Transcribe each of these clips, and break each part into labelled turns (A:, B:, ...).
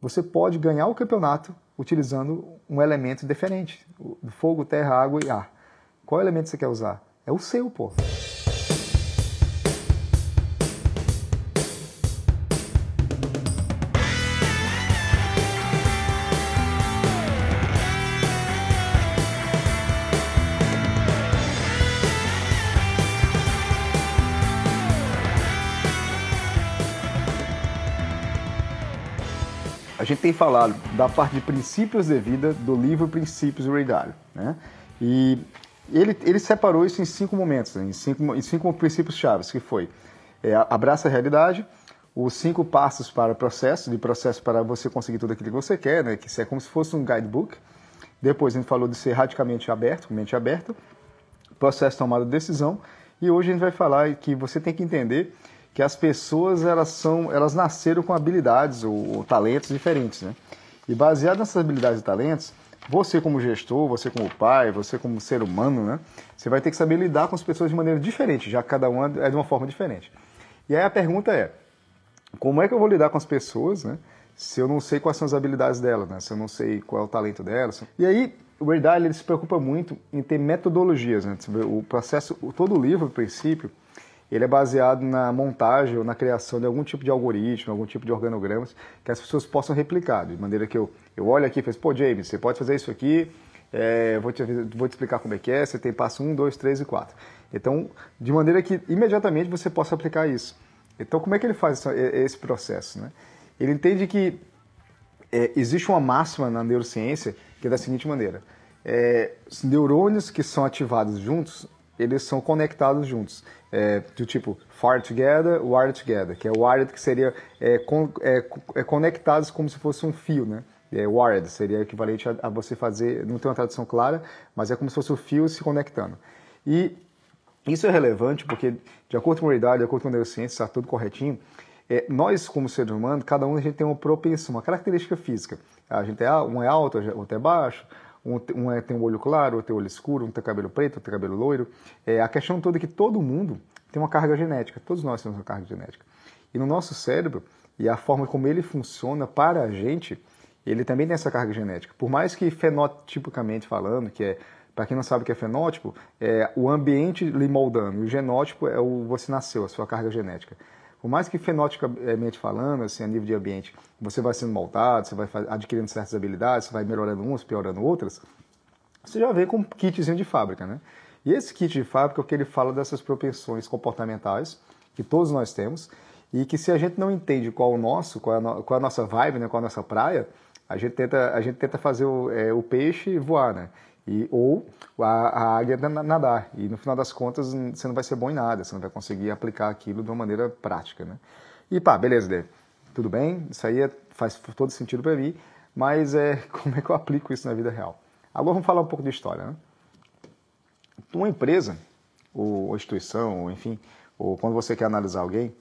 A: você pode ganhar o campeonato utilizando um elemento diferente: fogo, terra, água e ar. Qual elemento você quer usar? É o seu, pô. Gente tem falado da parte de princípios de vida do livro Princípios do Ray Dalio, né? E ele, ele separou isso em cinco momentos, né? em, cinco, em cinco princípios chaves, que foi é, abraça a realidade, os cinco passos para o processo, de processo para você conseguir tudo aquilo que você quer, né? que é como se fosse um guidebook. Depois a gente falou de ser radicalmente aberto, mente aberta, processo de tomada de decisão, e hoje a gente vai falar que você tem que entender que as pessoas elas são, elas nasceram com habilidades ou, ou talentos diferentes, né? E baseado nessas habilidades e talentos, você como gestor, você como pai, você como ser humano, né? Você vai ter que saber lidar com as pessoas de maneira diferente, já que cada uma é de uma forma diferente. E aí a pergunta é, como é que eu vou lidar com as pessoas, né? Se eu não sei quais são as habilidades delas, né? Se eu não sei qual é o talento delas. E aí o Ray ele se preocupa muito em ter metodologias, né? O processo, todo o livro, no princípio, ele é baseado na montagem ou na criação de algum tipo de algoritmo, algum tipo de organogramas que as pessoas possam replicar, de maneira que eu, eu olho aqui e falo, pô, James, você pode fazer isso aqui, é, vou, te, vou te explicar como é que é, você tem passo 1, 2, 3 e 4. Então, de maneira que imediatamente você possa aplicar isso. Então, como é que ele faz esse processo? Né? Ele entende que é, existe uma máxima na neurociência que é da seguinte maneira: é, os neurônios que são ativados juntos, eles são conectados juntos é, do tipo fire together, wire together, que é wired que seria é, con, é, é, conectados como se fosse um fio, né? É, wired seria equivalente a, a, você fazer, não tem uma tradução clara, mas é como se fosse o fio se conectando. E isso é relevante porque, de acordo com a idade, de acordo com a neurociência, está tudo corretinho, é, nós, como seres humanos, cada um a gente tem uma propensão, uma característica física. A gente é, um é alto, outro é baixo, um, um é, tem um olho claro, outro tem olho escuro, um tem cabelo preto, outro tem cabelo loiro. É, a questão toda é que todo mundo tem uma carga genética, todos nós temos uma carga genética. E no nosso cérebro, e a forma como ele funciona para a gente, ele também tem essa carga genética. Por mais que fenotipicamente falando, que é, para quem não sabe o que é fenótipo, é o ambiente lhe moldando, e o genótipo é o você nasceu, a sua carga genética. Por mais que fenotipicamente falando, assim, a nível de ambiente, você vai sendo moldado, você vai adquirindo certas habilidades, você vai melhorando umas, piorando outras, você já vem com um kitzinho de fábrica, né? E esse kit de fábrica é o que ele fala dessas propensões comportamentais que todos nós temos e que se a gente não entende qual o nosso, qual é a, no, qual é a nossa vibe, né, qual é a nossa praia, a gente tenta, a gente tenta fazer o, é, o peixe voar, né? E, ou a, a águia nadar. E no final das contas você não vai ser bom em nada, você não vai conseguir aplicar aquilo de uma maneira prática. Né? E pá, beleza, Dave. Tudo bem, isso aí é, faz todo sentido para mim, mas é, como é que eu aplico isso na vida real? Agora vamos falar um pouco de história. Né? Uma empresa, ou instituição, ou enfim, ou quando você quer analisar alguém,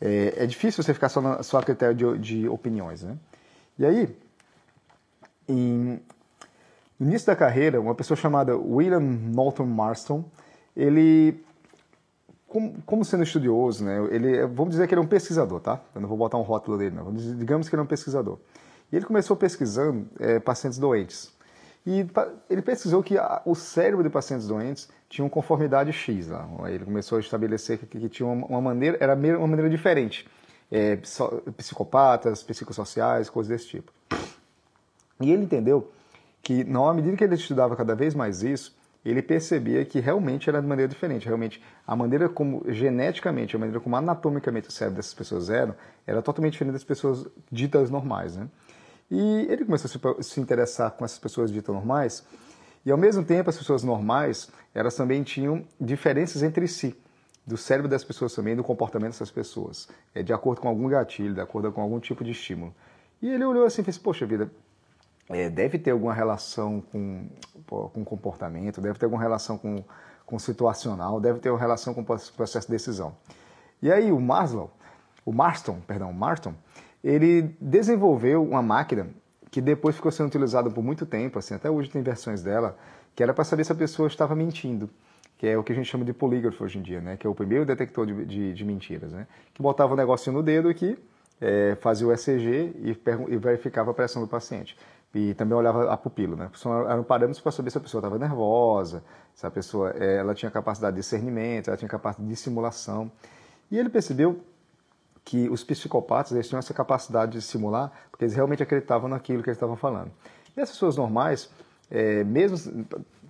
A: é, é difícil você ficar só, na, só a critério de, de opiniões. Né? E aí, em, no início da carreira, uma pessoa chamada William Norton Marston, ele, como, como, sendo estudioso, né, ele, vamos dizer que ele é um pesquisador, tá? Eu não vou botar um rótulo dele, não. Digamos que ele é um pesquisador. E ele começou pesquisando é, pacientes doentes. E ele pesquisou que a, o cérebro de pacientes doentes tinha uma conformidade X. Lá. Ele começou a estabelecer que, que tinha uma, uma, maneira, era uma maneira diferente. É, psicopatas, psicossociais, coisas desse tipo. E ele entendeu que na medida que ele estudava cada vez mais isso, ele percebia que realmente era de maneira diferente. Realmente, a maneira como, geneticamente, a maneira como anatomicamente o cérebro dessas pessoas eram, era totalmente diferente das pessoas ditas normais. Né? E ele começou a se, se interessar com essas pessoas ditas normais, e ao mesmo tempo, as pessoas normais, elas também tinham diferenças entre si, do cérebro das pessoas também, do comportamento dessas pessoas, é, de acordo com algum gatilho, de acordo com algum tipo de estímulo. E ele olhou assim e fez: Poxa vida, é, deve ter alguma relação com, com comportamento, deve ter alguma relação com, com situacional, deve ter uma relação com processo de decisão. E aí o Maslow, o Marston, perdão, Marston, ele desenvolveu uma máquina que depois ficou sendo utilizada por muito tempo, assim, até hoje tem versões dela, que era para saber se a pessoa estava mentindo, que é o que a gente chama de polígrafo hoje em dia, né? Que é o primeiro detector de, de, de mentiras, né? Que botava o um negocinho no dedo aqui é, fazia o ECG e, e, verificava a pressão do paciente. E também olhava a pupila, né? Eram parâmetros para saber se a pessoa estava nervosa, se a pessoa é, ela tinha capacidade de discernimento, ela tinha capacidade de simulação. E ele percebeu que os psicopatas eles tinham essa capacidade de simular, porque eles realmente acreditavam naquilo que eles estavam falando. E as pessoas normais, é, mesmo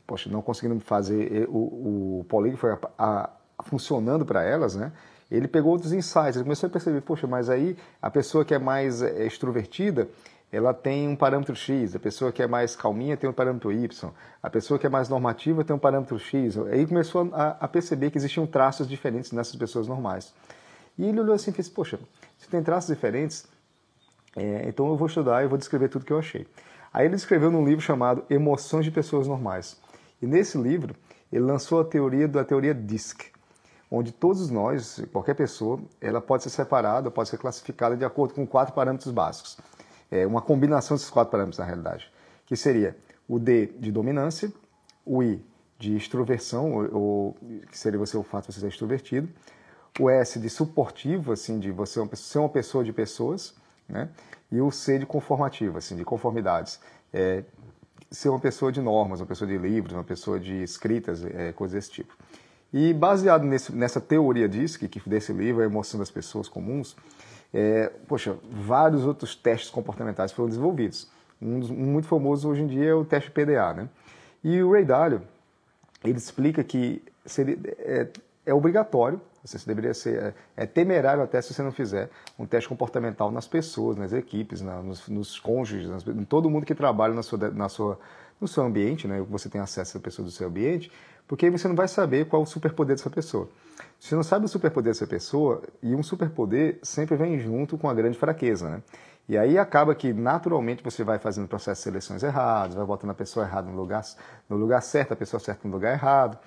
A: poxa, não conseguindo fazer o, o polígrafo a, a, funcionando para elas, né? Ele pegou outros insights, ele começou a perceber, poxa, mas aí a pessoa que é mais é, extrovertida, ela tem um parâmetro X, a pessoa que é mais calminha tem um parâmetro Y, a pessoa que é mais normativa tem um parâmetro X. Aí começou a, a perceber que existiam traços diferentes nessas pessoas normais. E ele olhou assim e fez, poxa, se tem traços diferentes, é, então eu vou estudar e vou descrever tudo que eu achei. Aí ele escreveu num livro chamado Emoções de Pessoas Normais. E nesse livro, ele lançou a teoria da teoria DISC, onde todos nós, qualquer pessoa, ela pode ser separada, pode ser classificada de acordo com quatro parâmetros básicos. É uma combinação desses quatro parâmetros, na realidade, que seria o D de dominância, o I de extroversão, ou, ou que seria você o fato de você ser extrovertido, o S de suportivo, assim, de você ser uma pessoa de pessoas, né? E o C de conformativo, assim, de conformidades. É, ser uma pessoa de normas, uma pessoa de livros, uma pessoa de escritas, é, coisas desse tipo. E baseado nesse, nessa teoria DISC, que desse livro, A Emoção das Pessoas Comuns, é, poxa, vários outros testes comportamentais foram desenvolvidos. Um, dos, muito famoso hoje em dia é o teste PDA, né? E o Ray Dalio, ele explica que seria, é, é obrigatório, você deveria ser é, é, temerário até se você não fizer um teste comportamental nas pessoas, nas equipes, na, nos, nos cônjuges, nas, em todo mundo que trabalha na sua, na sua, no seu ambiente, né? Você tem acesso a pessoas do seu ambiente, porque aí você não vai saber qual é o superpoder dessa pessoa. Você não sabe o superpoder dessa pessoa, e um superpoder sempre vem junto com a grande fraqueza, né? E aí acaba que naturalmente você vai fazendo processo de seleções errados, vai botando a pessoa errada no lugar, no lugar certo, a pessoa certa no lugar errado,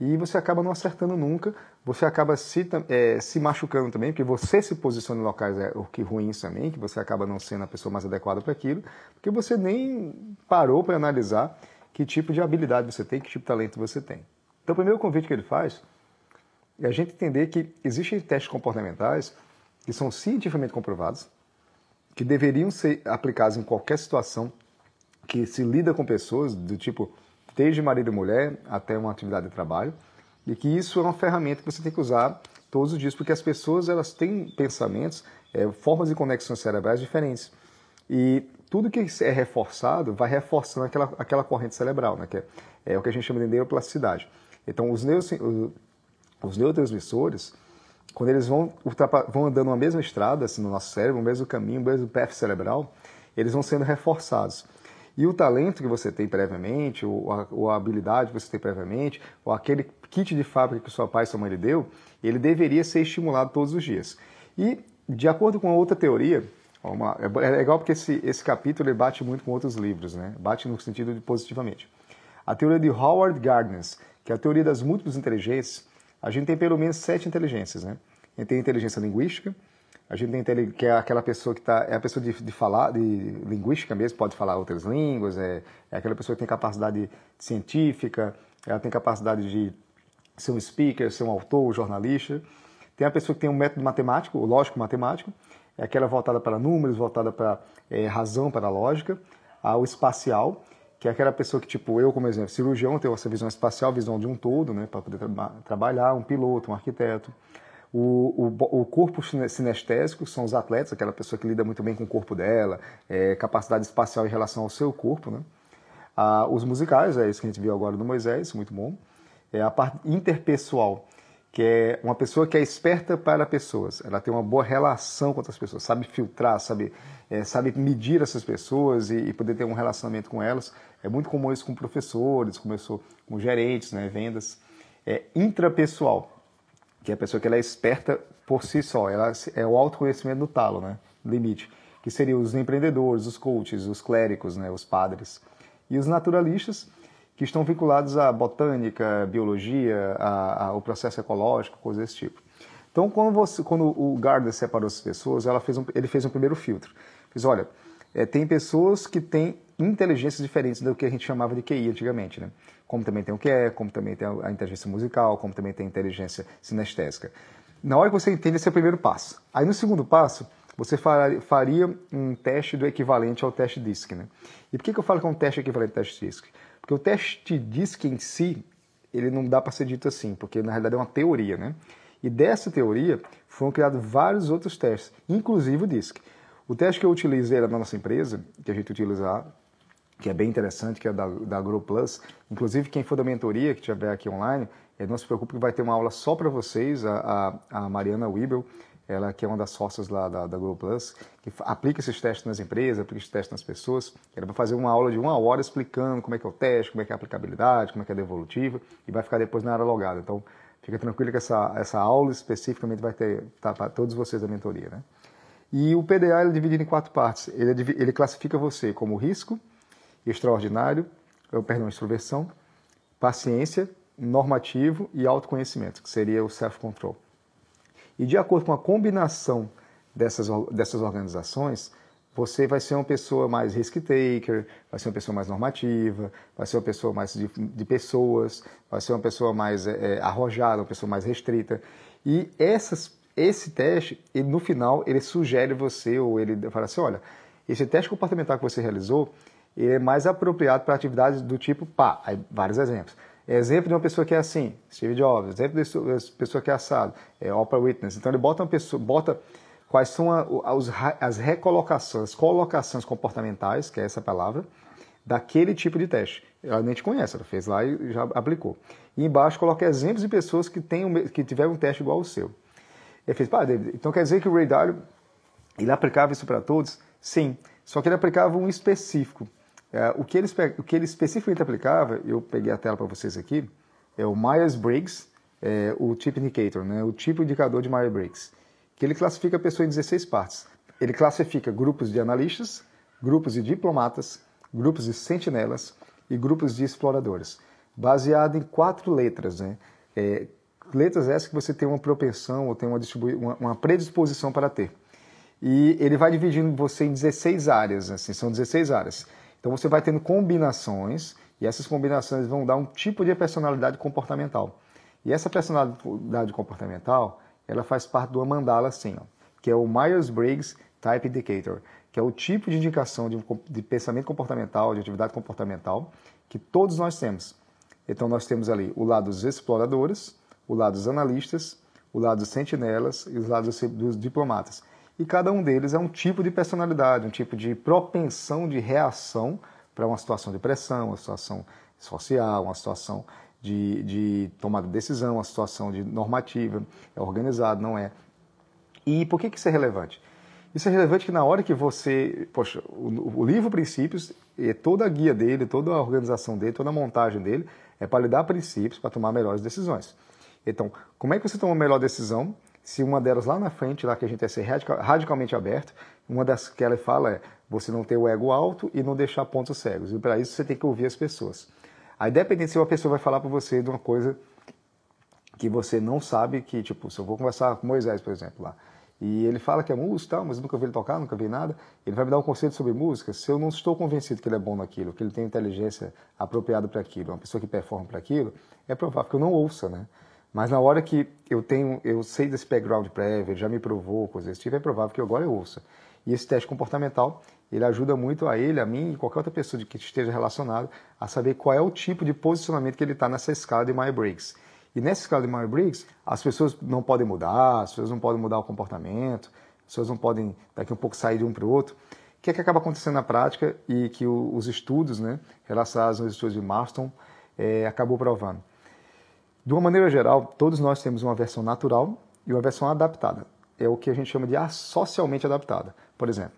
A: e você acaba não acertando nunca, você acaba se, é, se machucando também, porque você se posiciona em locais é, que ruins também, que você acaba não sendo a pessoa mais adequada para aquilo, porque você nem parou para analisar que tipo de habilidade você tem, que tipo de talento você tem. Então, o primeiro convite que ele faz é a gente entender que existem testes comportamentais que são cientificamente comprovados, que deveriam ser aplicados em qualquer situação que se lida com pessoas, do tipo, desde marido e mulher até uma atividade de trabalho, e que isso é uma ferramenta que você tem que usar todos os dias, porque as pessoas elas têm pensamentos, é, formas de conexões cerebrais diferentes. E tudo que é reforçado vai reforçando aquela, aquela corrente cerebral, né? que é, é o que a gente chama de neuroplasticidade. Então, os, neuro, os neurotransmissores, quando eles vão, vão andando uma mesma estrada, assim, no nosso cérebro, o mesmo caminho, o mesmo path cerebral, eles vão sendo reforçados. E o talento que você tem previamente, ou a, ou a, habilidade que você tem previamente, ou aquele kit de fábrica que seu pai e sua mãe lhe deu, ele deveria ser estimulado todos os dias. E, de acordo com outra teoria, uma, é, é legal porque esse, esse capítulo bate muito com outros livros, né? bate no sentido de positivamente. A teoria de Howard Gardner, que é a teoria das múltiplas inteligências, a gente tem pelo menos sete inteligências. Né? A gente tem inteligência linguística, a gente tem que é aquela pessoa que tá, é a pessoa de, de falar, de linguística mesmo, pode falar outras línguas, é, é aquela pessoa que tem capacidade científica, ela tem capacidade de ser um speaker, ser um autor, um jornalista. Tem a pessoa que tem um método matemático, o lógico matemático, é aquela voltada para números, voltada para é, razão, para lógica. O espacial, que é aquela pessoa que, tipo, eu, como exemplo, cirurgião, tenho essa visão espacial, visão de um todo, né, para poder tra trabalhar, um piloto, um arquiteto. O, o, o, corpo sinestésico são os atletas, aquela pessoa que lida muito bem com o corpo dela, é, capacidade espacial em relação ao seu corpo. Né? Ah, os musicais, é isso que a gente viu agora do Moisés, muito bom. É a parte interpessoal, que é uma pessoa que é esperta para pessoas. Ela tem uma boa relação com outras pessoas, sabe filtrar, sabe, é, sabe medir essas pessoas e, e, poder ter um relacionamento com elas. É muito comum isso com professores, começou com gerentes, né, vendas. É intrapessoal, que é a pessoa que ela é esperta por si só, ela é o autoconhecimento do talo, né? Limite, que seriam os empreendedores, os coaches, os clérigos, né? Os padres e os naturalistas que estão vinculados à botânica, biologia, ao processo ecológico, coisas desse tipo. Então, quando, você, quando o Gardner separou essas pessoas, fez um, ele fez um primeiro filtro. Fiz, olha, é, tem pessoas que têm inteligências diferentes do que a gente chamava de QI antigamente, né? Como também tem o QE, como também tem a inteligência musical, como também tem a inteligência sinestésica. Na hora que você entende, esse é o primeiro passo. Aí no segundo passo, você faria um teste do equivalente ao teste DISC. Né? E por que, que eu falo que é um teste equivalente ao teste DISC? Porque o teste DISC em si, ele não dá para ser dito assim, porque na realidade é uma teoria. Né? E dessa teoria foram criados vários outros testes, inclusive o DISC. O teste que eu utilizei na nossa empresa, que a gente utiliza que é bem interessante, que é da, da Grow Plus. Inclusive, quem for da mentoria, que estiver aqui online, não se preocupe que vai ter uma aula só para vocês, a, a, a Mariana Wibel, ela que é uma das sócias lá da, da Google Plus, que aplica esses testes nas empresas, aplica esses testes nas pessoas. Ela vai fazer uma aula de uma hora explicando como é que é o teste, como é que é a aplicabilidade, como é que é a devolutiva, e vai ficar depois na área logada. Então, fica tranquilo que essa, essa aula especificamente vai ter tá, para todos vocês da mentoria. Né? E o PDA ele é dividido em quatro partes. Ele, é, ele classifica você como risco, extraordinário, perdão, extroversão, paciência, normativo e autoconhecimento, que seria o self-control. E de acordo com a combinação dessas, dessas organizações, você vai ser uma pessoa mais risk-taker, vai ser uma pessoa mais normativa, vai ser uma pessoa mais de, de pessoas, vai ser uma pessoa mais é, arrojada, uma pessoa mais restrita. E essas, esse teste, ele, no final, ele sugere você, ou ele fala assim, olha, esse teste comportamental que você realizou, ele é mais apropriado para atividades do tipo pá, aí vários exemplos. Exemplo de uma pessoa que é assim, Steve Jobs. Exemplo de uma pessoa que é assado, é Oprah Witness. Então ele bota uma pessoa, bota quais são a, as recolocações, colocações comportamentais, que é essa palavra, daquele tipo de teste. Ela nem te conhece, ela fez lá e já aplicou. E embaixo coloca exemplos de pessoas que, têm, que tiveram um teste igual ao seu. Ele fez, pá, David, então quer dizer que o Ray Dalio, ele aplicava isso para todos? Sim, só que ele aplicava um específico. É, o, que ele, o que ele especificamente aplicava, eu peguei a tela para vocês aqui, é o Myers-Briggs, é, o Tip Indicator, né, o tipo indicador de Myers-Briggs, que ele classifica a pessoa em 16 partes. Ele classifica grupos de analistas, grupos de diplomatas, grupos de sentinelas e grupos de exploradores, baseado em quatro letras. Né? É, letras essas que você tem uma propensão ou tem uma, uma, uma predisposição para ter. E ele vai dividindo você em 16 áreas, assim, são 16 áreas. Então você vai tendo combinações e essas combinações vão dar um tipo de personalidade comportamental. E essa personalidade comportamental, ela faz parte do mandala assim, ó, que é o Myers-Briggs Type Indicator, que é o tipo de indicação de, de pensamento comportamental, de atividade comportamental, que todos nós temos. Então nós temos ali o lado dos exploradores, o lado dos analistas, o lado dos sentinelas e o lado dos diplomatas e cada um deles é um tipo de personalidade, um tipo de propensão de reação para uma situação de pressão, uma situação social, uma situação de, de tomada de decisão, uma situação de normativa, é organizado, não é. E por que, que isso é relevante? Isso é relevante que na hora que você. Poxa, o, o livro Princípios, e toda a guia dele, toda a organização dele, toda a montagem dele, é para lhe dar princípios para tomar melhores decisões. Então, como é que você toma a melhor decisão se uma delas lá na frente, lá que a gente é ser radicalmente aberto, uma das que ela fala é você não ter o ego alto e não deixar pontos cegos. E para isso você tem que ouvir as pessoas. Aí dependendo se uma pessoa vai falar para você de uma coisa que você não sabe que, tipo, se eu vou conversar com Moisés, por exemplo, lá, e ele fala que é músico, tal, mas nunca vi ele tocar, nunca vi nada, ele vai me dar um conselho sobre música, se eu não estou convencido que ele é bom naquilo, que ele tem inteligência apropriada para aquilo, uma pessoa que performa para aquilo, é provável que eu não ouça, né? Mas na hora que eu tenho, eu sei desse background prévio, já me provou, coisas desse tipo, é provável que agora eu ouça. E esse teste comportamental, ele ajuda muito a ele, a mim e qualquer outra pessoa que esteja relacionado a saber qual é o tipo de posicionamento que ele está nessa escala de Myers-Briggs. E nessa escala de Myers-Briggs, as pessoas não podem mudar, as pessoas não podem mudar o comportamento, as pessoas não podem daqui um pouco sair de um para o outro. O que é que acaba acontecendo na prática e que os estudos, né, relacionados aos estudos de Marston, é, acabou provando? De uma maneira geral, todos nós temos uma versão natural e uma versão adaptada. É o que a gente chama de socialmente adaptada. Por exemplo,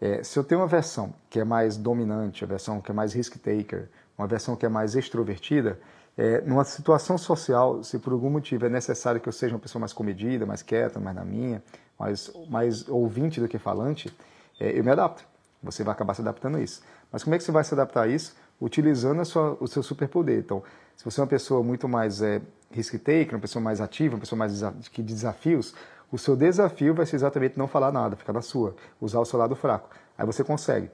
A: é, se eu tenho uma versão que é mais dominante, a versão que é mais risk-taker, uma versão que é mais extrovertida, é, numa situação social, se por algum motivo é necessário que eu seja uma pessoa mais comedida, mais quieta, mais na minha, mais, mais ouvinte do que falante, é, eu me adapto. Você vai acabar se adaptando a isso. Mas como é que você vai se adaptar a isso? Utilizando sua, o seu superpoder. Então, se você é uma pessoa muito mais é, risk-taker, uma pessoa mais ativa, uma pessoa mais que de desafios, o seu desafio vai ser exatamente não falar nada, ficar na sua, usar o seu lado fraco. Aí você consegue.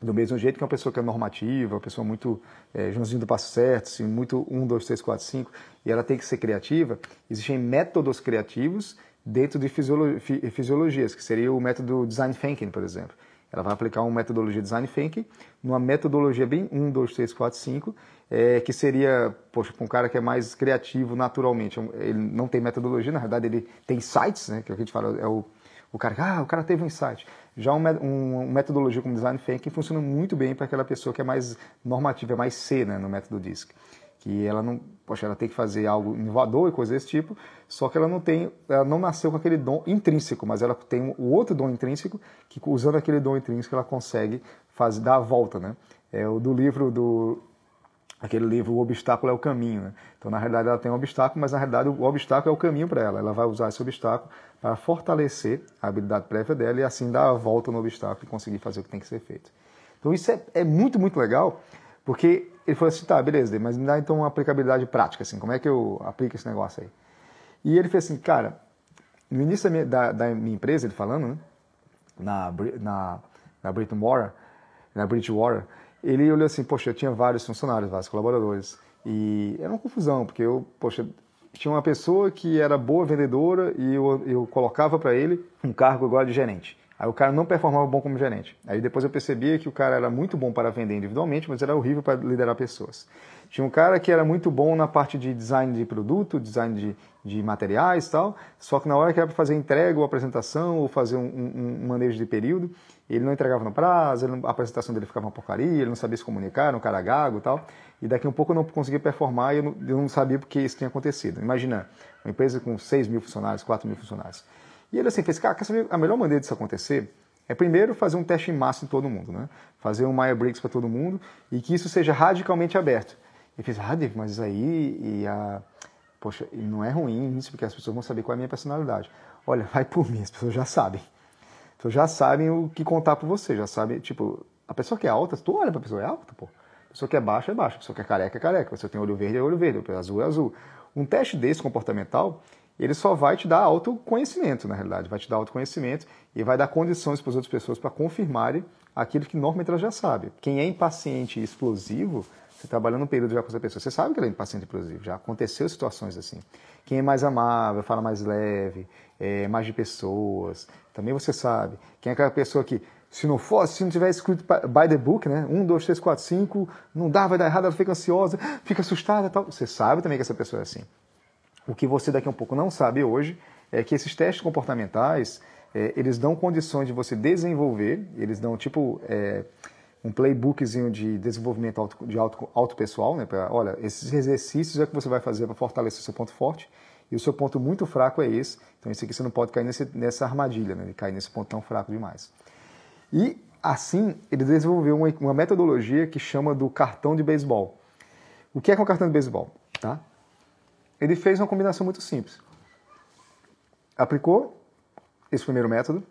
A: Do mesmo jeito que uma pessoa que é normativa, uma pessoa muito é, Joãozinho do passo certo, assim, muito 1, 2, 3, 4, 5, e ela tem que ser criativa, existem métodos criativos dentro de fisiologias, que seria o método Design Thinking, por exemplo. Ela vai aplicar uma metodologia Design Thinking numa metodologia bem 1, 2, 3, 4, 5, é, que seria, poxa, para um cara que é mais criativo naturalmente, ele não tem metodologia, na verdade ele tem insights, né, que é que a gente fala, é o, o cara, ah, o cara teve um insight. Já uma um, metodologia como Design Thinking funciona muito bem para aquela pessoa que é mais normativa, é mais C né, no método DISC que ela não, poxa, ela tem que fazer algo inovador e coisa desse tipo, só que ela não tem, ela não nasceu com aquele dom intrínseco, mas ela tem o outro dom intrínseco que usando aquele dom intrínseco ela consegue fazer dar a volta, né? É o do livro do aquele livro O Obstáculo é o Caminho, né? Então, na realidade, ela tem um obstáculo, mas na realidade o obstáculo é o caminho para ela. Ela vai usar esse obstáculo para fortalecer a habilidade prévia dela e assim dar a volta no obstáculo e conseguir fazer o que tem que ser feito. Então, isso é, é muito, muito legal, porque ele falou assim, tá, beleza, mas me dá então uma aplicabilidade prática, assim, como é que eu aplico esse negócio aí? E ele fez assim, cara, no início da minha, da, da minha empresa, ele falando, né, na, na, na Bridgewater, na Bridgewater, ele olhou assim, poxa, eu tinha vários funcionários, vários colaboradores, e era uma confusão, porque eu, poxa, tinha uma pessoa que era boa vendedora e eu, eu colocava para ele um cargo agora de gerente. Aí o cara não performava bom como gerente. Aí depois eu percebia que o cara era muito bom para vender individualmente, mas era horrível para liderar pessoas. Tinha um cara que era muito bom na parte de design de produto, design de, de materiais e tal, só que na hora que era para fazer entrega ou apresentação ou fazer um, um, um, manejo de período, ele não entregava no prazo, a apresentação dele ficava uma porcaria, ele não sabia se comunicar, era um cara gago e tal. E daqui a um pouco eu não conseguia performar e eu não, eu não sabia porque isso tinha acontecido. Imagina, uma empresa com 6 mil funcionários, 4 mil funcionários. E ele assim fez, cara, quer saber a melhor maneira disso acontecer? É primeiro fazer um teste em massa em todo mundo, né? Fazer um Myers-Briggs para todo mundo e que isso seja radicalmente aberto. E fez, ah, Dave, mas aí e a... Poxa, não é ruim isso, porque as pessoas vão saber qual é a minha personalidade. Olha, vai por mim, as pessoas já sabem. As pessoas já sabem o que contar para você, já sabem, tipo, a pessoa que é alta, tu olha para pessoa, é alta, pô. A pessoa que é baixa é baixa, a pessoa que é careca é careca, a pessoa que tem olho verde é olho verde, a pessoa azul é azul. Um teste desse comportamental, ele só vai te dar autoconhecimento, na realidade, vai te dar autoconhecimento e vai dar condições para as outras pessoas para confirmarem aquilo que normalmente ela já sabe. Quem é impaciente e explosivo, você trabalhando um período já com essa pessoa, você sabe que ela é impaciente e explosivo, já aconteceu situações assim. Quem é mais amável, fala mais leve, é mais de pessoas, também você sabe. Quem é aquela pessoa que, se não fosse, se não tiver escrito by the book, né? Um, dois, três, quatro, cinco, não dá, vai dar errado, ela fica ansiosa, fica assustada tal. Você sabe também que essa pessoa é assim. O que você daqui a um pouco não sabe hoje é que esses testes comportamentais, é, eles dão condições de você desenvolver, eles dão tipo é, um playbookzinho de desenvolvimento auto, de auto, auto pessoal, né? Pra, olha, esses exercícios é que você vai fazer para fortalecer o seu ponto forte e o seu ponto muito fraco é esse. Então, esse aqui você não pode cair nesse, nessa armadilha, né? De cair nesse ponto tão fraco demais. E assim, ele desenvolveu uma, uma metodologia que chama do cartão de beisebol. O que é, que é um cartão de beisebol? Tá? Ele fez uma combinação muito simples. Aplicou esse primeiro método,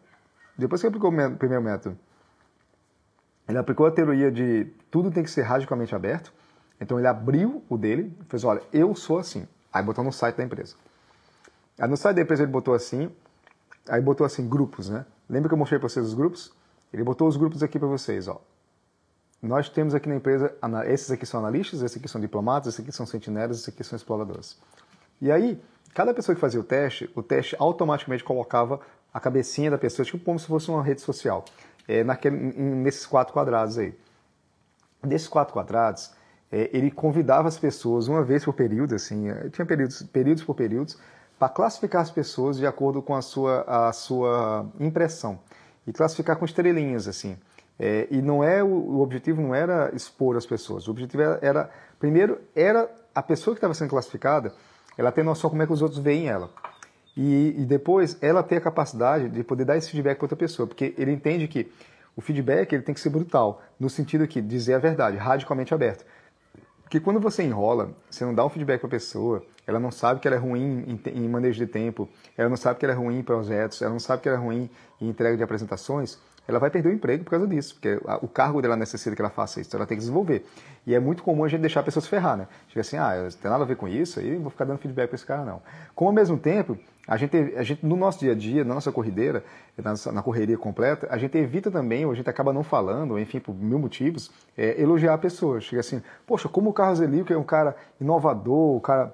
A: depois que aplicou o primeiro método, ele aplicou a teoria de tudo tem que ser radicalmente aberto. Então ele abriu o dele e fez, olha, eu sou assim. Aí botou no site da empresa. Aí no site da empresa ele botou assim, aí botou assim grupos, né? Lembra que eu mostrei para vocês os grupos? Ele botou os grupos aqui para vocês, ó. Nós temos aqui na empresa, esses aqui são analistas, esses aqui são diplomatas, esses aqui são sentinelas, esses aqui são exploradores. E aí, cada pessoa que fazia o teste, o teste automaticamente colocava a cabecinha da pessoa, tipo como se fosse uma rede social, é, naquele, nesses quatro quadrados aí. Desses quatro quadrados, é, ele convidava as pessoas uma vez por período, assim, é, tinha períodos, períodos por períodos, para classificar as pessoas de acordo com a sua, a sua impressão. E classificar com estrelinhas, assim. É, e não é o, o, objetivo não era expor as pessoas. O objetivo era, era primeiro, era a pessoa que estava sendo classificada ela tem noção como é que os outros veem ela. E, e depois ela tem a capacidade de poder dar esse feedback para outra pessoa, porque ele entende que o feedback ele tem que ser brutal, no sentido que dizer a verdade, radicalmente aberto. Porque quando você enrola, você não dá um feedback para a pessoa, ela não sabe que ela é ruim em, em manejo de tempo, ela não sabe que ela é ruim em projetos, ela não sabe que ela é ruim em entrega de apresentações, ela vai perder o emprego por causa disso, porque o cargo dela necessita que ela faça isso, então ela tem que desenvolver. E é muito comum a gente deixar a pessoa se ferrar, né? Chega assim, ah, não tem nada a ver com isso, aí vou ficar dando feedback para esse cara, não. Como ao mesmo tempo, a gente, a gente, no nosso dia a dia, na nossa corrideira, na, na correria completa, a gente evita também, ou a gente acaba não falando, enfim, por mil motivos, é, elogiar a pessoa. Chega assim, poxa, como o Carlos Elio, que é um cara inovador, um cara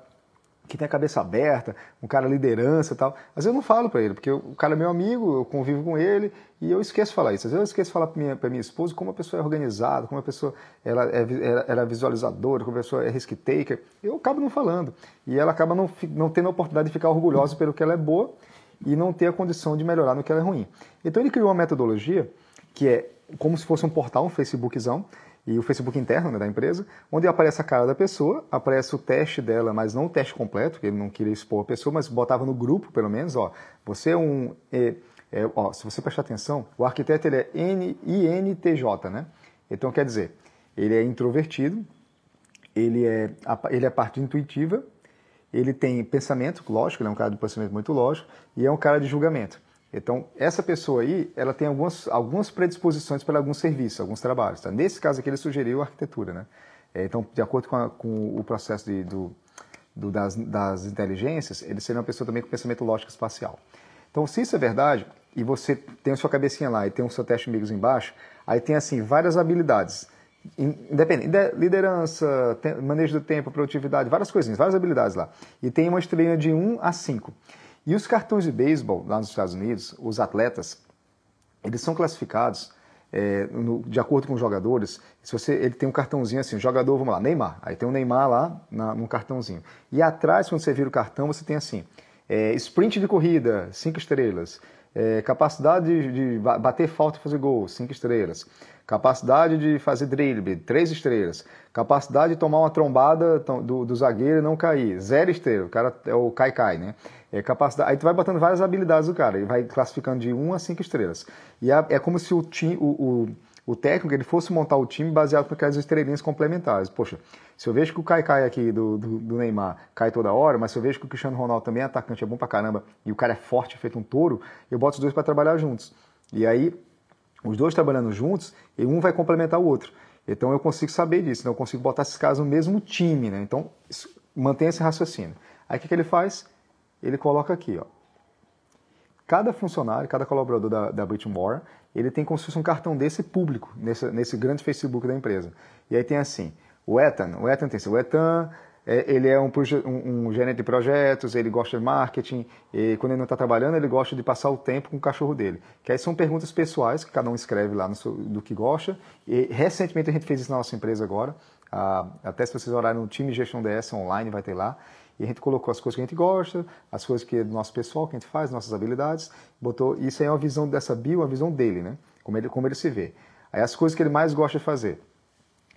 A: que tem a cabeça aberta, um cara liderança e tal. Mas eu não falo para ele, porque o cara é meu amigo, eu convivo com ele e eu esqueço de falar isso. Às vezes eu esqueço de falar para minha, minha esposa como a pessoa é organizada, como a pessoa ela é, ela é visualizadora, como a pessoa é risk taker. Eu acabo não falando. E ela acaba não, não tendo a oportunidade de ficar orgulhosa pelo que ela é boa e não ter a condição de melhorar no que ela é ruim. Então ele criou uma metodologia que é como se fosse um portal, um Facebookzão, e o Facebook interno né, da empresa, onde aparece a cara da pessoa, aparece o teste dela, mas não o teste completo, que ele não queria expor a pessoa, mas botava no grupo, pelo menos, ó, você é um... É, é, ó, se você prestar atenção, o arquiteto ele é N, INTJ, né? Então, quer dizer, ele é introvertido, ele é, ele é parte intuitiva, ele tem pensamento lógico, ele é um cara de pensamento muito lógico, e é um cara de julgamento. Então, essa pessoa aí, ela tem algumas, algumas predisposições para alguns serviços, alguns trabalhos. Tá? Nesse caso aqui, ele sugeriu a arquitetura. Né? É, então, de acordo com, a, com o processo de, do, do, das, das inteligências, ele seria uma pessoa também com pensamento lógico espacial. Então, se isso é verdade, e você tem a sua cabecinha lá e tem o seu teste amigos embaixo, aí tem, assim, várias habilidades. Independente, liderança, manejo do tempo, produtividade, várias coisinhas, várias habilidades lá. E tem uma estrelinha de 1 a 5. E os cartões de beisebol lá nos Estados Unidos, os atletas, eles são classificados é, no, de acordo com os jogadores. Se você, ele tem um cartãozinho assim, jogador, vamos lá, Neymar. Aí tem um Neymar lá na, cartãozinho. E atrás, quando você vira o cartão, você tem assim, é, sprint de corrida, cinco estrelas. É, capacidade de, de bater falta e fazer gol, cinco estrelas. Capacidade de fazer drible, três estrelas. Capacidade de tomar uma trombada do, do zagueiro e não cair, zero estrela. O cara é o cai-cai, né? É capacidade. Aí tu vai botando várias habilidades do cara, e vai classificando de 1 a 5 estrelas. E é, é como se o, time, o, o, o, técnico ele fosse montar o time baseado naquelas estrelinhas complementares. Poxa, se eu vejo que o Kai Kai aqui do, do, do, Neymar cai toda hora, mas se eu vejo que o Cristiano Ronaldo também é atacante, é bom pra caramba, e o cara é forte, feito um touro, eu boto os dois para trabalhar juntos. E aí, os dois trabalhando juntos, e um vai complementar o outro. Então eu consigo saber disso, então eu consigo botar esses caras no mesmo time, né? Então, mantém esse raciocínio. Aí o que, que ele faz? ele coloca aqui, ó. Cada funcionário, cada colaborador da, da Britmore, ele tem como se fosse um cartão desse público, nesse, nesse grande Facebook da empresa. E aí tem assim, o Ethan, o Ethan tem o Ethan, é, ele é um, um, um, gerente de projetos, ele gosta de marketing, e quando ele não está trabalhando, ele gosta de passar o tempo com o cachorro dele. Que aí são perguntas pessoais que cada um escreve lá seu, do que gosta. E recentemente a gente fez isso na nossa empresa agora, até se vocês olharem no time Gestão DS online, vai ter lá. E a gente colocou as coisas que a gente gosta, as coisas que é do nosso pessoal, que a gente faz, nossas habilidades, botou. Isso aí é uma visão dessa bio, uma visão dele, né? Como ele, como ele se vê. Aí as coisas que ele mais gosta de fazer.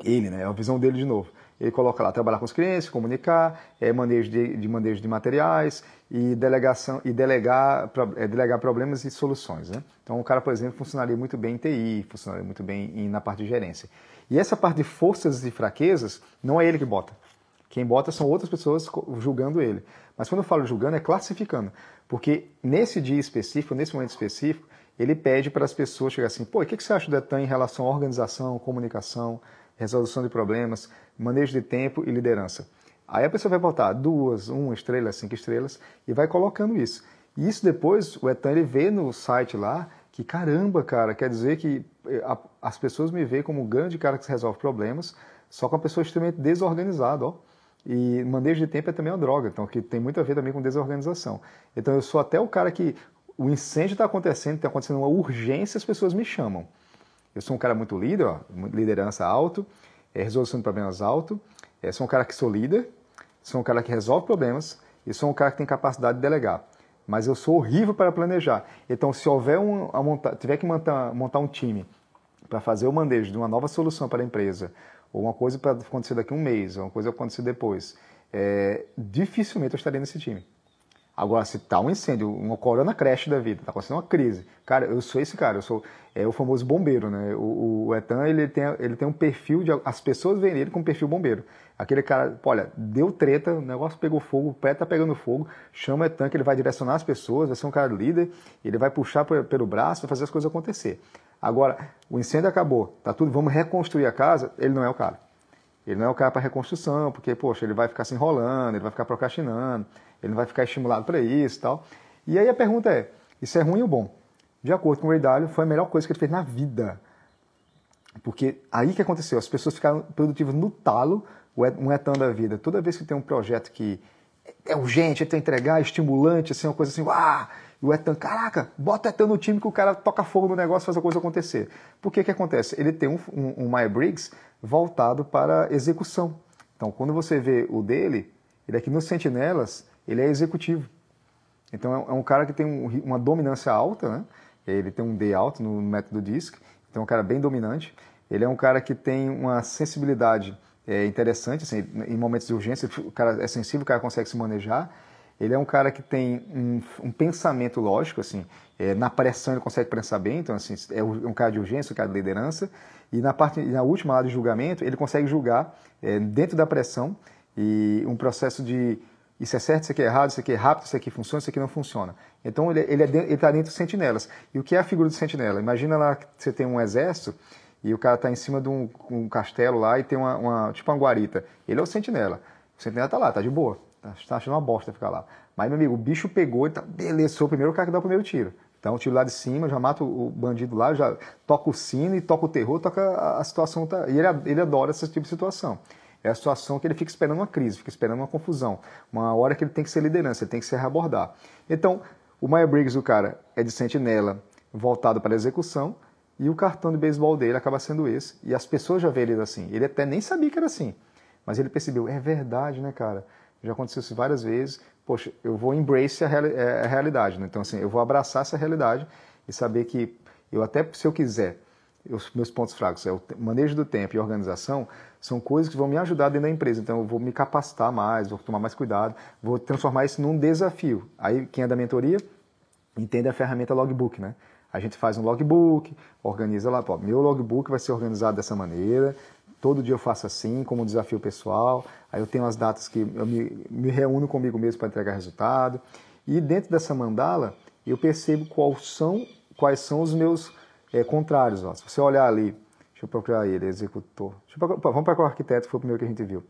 A: Ele, né? É a visão dele de novo. Ele coloca lá trabalhar com os clientes, comunicar, é, manejo de, de manejo de materiais e delegação e delegar, é, delegar problemas e soluções. Né? Então o cara, por exemplo, funcionaria muito bem em TI, funcionaria muito bem em, na parte de gerência. E essa parte de forças e fraquezas não é ele que bota. Quem bota são outras pessoas julgando ele. Mas quando eu falo julgando, é classificando. Porque nesse dia específico, nesse momento específico, ele pede para as pessoas chegar assim: pô, o que você acha do Etan em relação à organização, comunicação, resolução de problemas, manejo de tempo e liderança? Aí a pessoa vai botar duas, uma estrela, cinco estrelas e vai colocando isso. E isso depois o Etan ele vê no site lá que caramba, cara, quer dizer que eh, as pessoas me veem como um grande cara que resolve problemas, só com uma pessoa extremamente desorganizada, ó. E manejo de tempo é também uma droga, então que tem muito a ver também com desorganização. Então eu sou até o cara que o incêndio está acontecendo, está acontecendo uma urgência, as pessoas me chamam. Eu sou um cara muito líder, ó, liderança alto, é, resolução de problemas alto, é, sou um cara que sou líder, sou um cara que resolve problemas e sou um cara que tem capacidade de delegar. Mas eu sou horrível para planejar. Então, se houver um, montar, tiver que montar, montar um time para fazer o manejo de uma nova solução para a empresa ou uma coisa para acontecer daqui a um mês, ou uma coisa para acontecer depois, é, dificilmente eu estaria nesse time. Agora, se tá um incêndio, uma corona creche da vida, tá acontecendo uma crise, cara, eu sou esse cara, eu sou é o famoso bombeiro, né? O, o Etan, ele tem, ele tem um perfil de. As pessoas veem ele com perfil bombeiro. Aquele cara, olha, deu treta, o negócio pegou fogo, o pé tá pegando fogo, chama o Etan que ele vai direcionar as pessoas, vai ser um cara líder, ele vai puxar pelo braço, vai fazer as coisas acontecer. Agora, o incêndio acabou, tá tudo, vamos reconstruir a casa, ele não é o cara. Ele não é o cara para reconstrução, porque, poxa, ele vai ficar se enrolando, ele vai ficar procrastinando, ele não vai ficar estimulado para isso e tal. E aí a pergunta é, isso é ruim ou bom? De acordo com o Ray Dalio, foi a melhor coisa que ele fez na vida. Porque aí que aconteceu, as pessoas ficaram produtivas no talo, um etão da vida. Toda vez que tem um projeto que é urgente, é entregar, é estimulante, assim, uma coisa assim, ah, e o Etan, caraca, bota o Etan no time que o cara toca fogo no negócio faz a coisa acontecer. Por que que acontece? Ele tem um, um, um Myers-Briggs voltado para execução. Então, quando você vê o dele, ele aqui nos Sentinelas, ele é executivo. Então, é um é cara que tem um, uma dominância alta, né? Ele tem um D alto no método DISC, então é um cara bem dominante. Ele é um cara que tem uma sensibilidade é, interessante, assim, em momentos de urgência, o cara é sensível, o cara consegue se manejar. Ele é um cara que tem um, um pensamento lógico, assim, é, na pressão ele consegue pensar bem, então assim, é um cara de urgência, um cara de liderança. E na parte, na última área de julgamento, ele consegue julgar é, dentro da pressão e um processo de isso é certo, isso aqui é errado, isso aqui é rápido, isso aqui funciona, isso aqui não funciona. Então ele está ele é, tá dentro de sentinelas. E o que é a figura do sentinela? Imagina lá que você tem um exército e o cara está em cima de um, um, castelo lá e tem uma, uma, tipo uma guarita. Ele é o sentinela. O sentinela está lá, está de boa. Tá achando uma bosta ficar lá. Mas, meu amigo, o bicho pegou e tá, beleza, sou o primeiro cara que dá o primeiro tiro. Então, tiro lá de cima, já mata o bandido lá, já toca o sino e toca o terror, toca a situação. Tá... E ele, ele adora esse tipo de situação. É a situação que ele fica esperando uma crise, fica esperando uma confusão. Uma hora que ele tem que ser liderança, ele tem que se reabordar. Então, o Maya Briggs, o cara, é de sentinela, voltado para a execução, e o cartão de beisebol dele acaba sendo esse. E as pessoas já veem ele assim. Ele até nem sabia que era assim. Mas ele percebeu, é verdade, né, cara? Já aconteceu isso várias vezes. Poxa, eu vou embrace a, reali é, a realidade. Né? Então, assim, eu vou abraçar essa realidade e saber que eu até, se eu quiser, os meus pontos fracos é o manejo do tempo e organização, são coisas que vão me ajudar dentro da empresa. Então, eu vou me capacitar mais, vou tomar mais cuidado, vou transformar isso num desafio. Aí, quem é da mentoria entende a ferramenta Logbook, né? A gente faz um logbook, organiza lá, pô, meu logbook vai ser organizado dessa maneira, todo dia eu faço assim, como um desafio pessoal, aí eu tenho as datas que eu me, me reúno comigo mesmo para entregar resultado, e dentro dessa mandala eu percebo quais são, quais são os meus é, contrários. Ó. Se você olhar ali, deixa eu procurar ele, executor. Procurar, vamos para o arquiteto, foi o primeiro que a gente viu.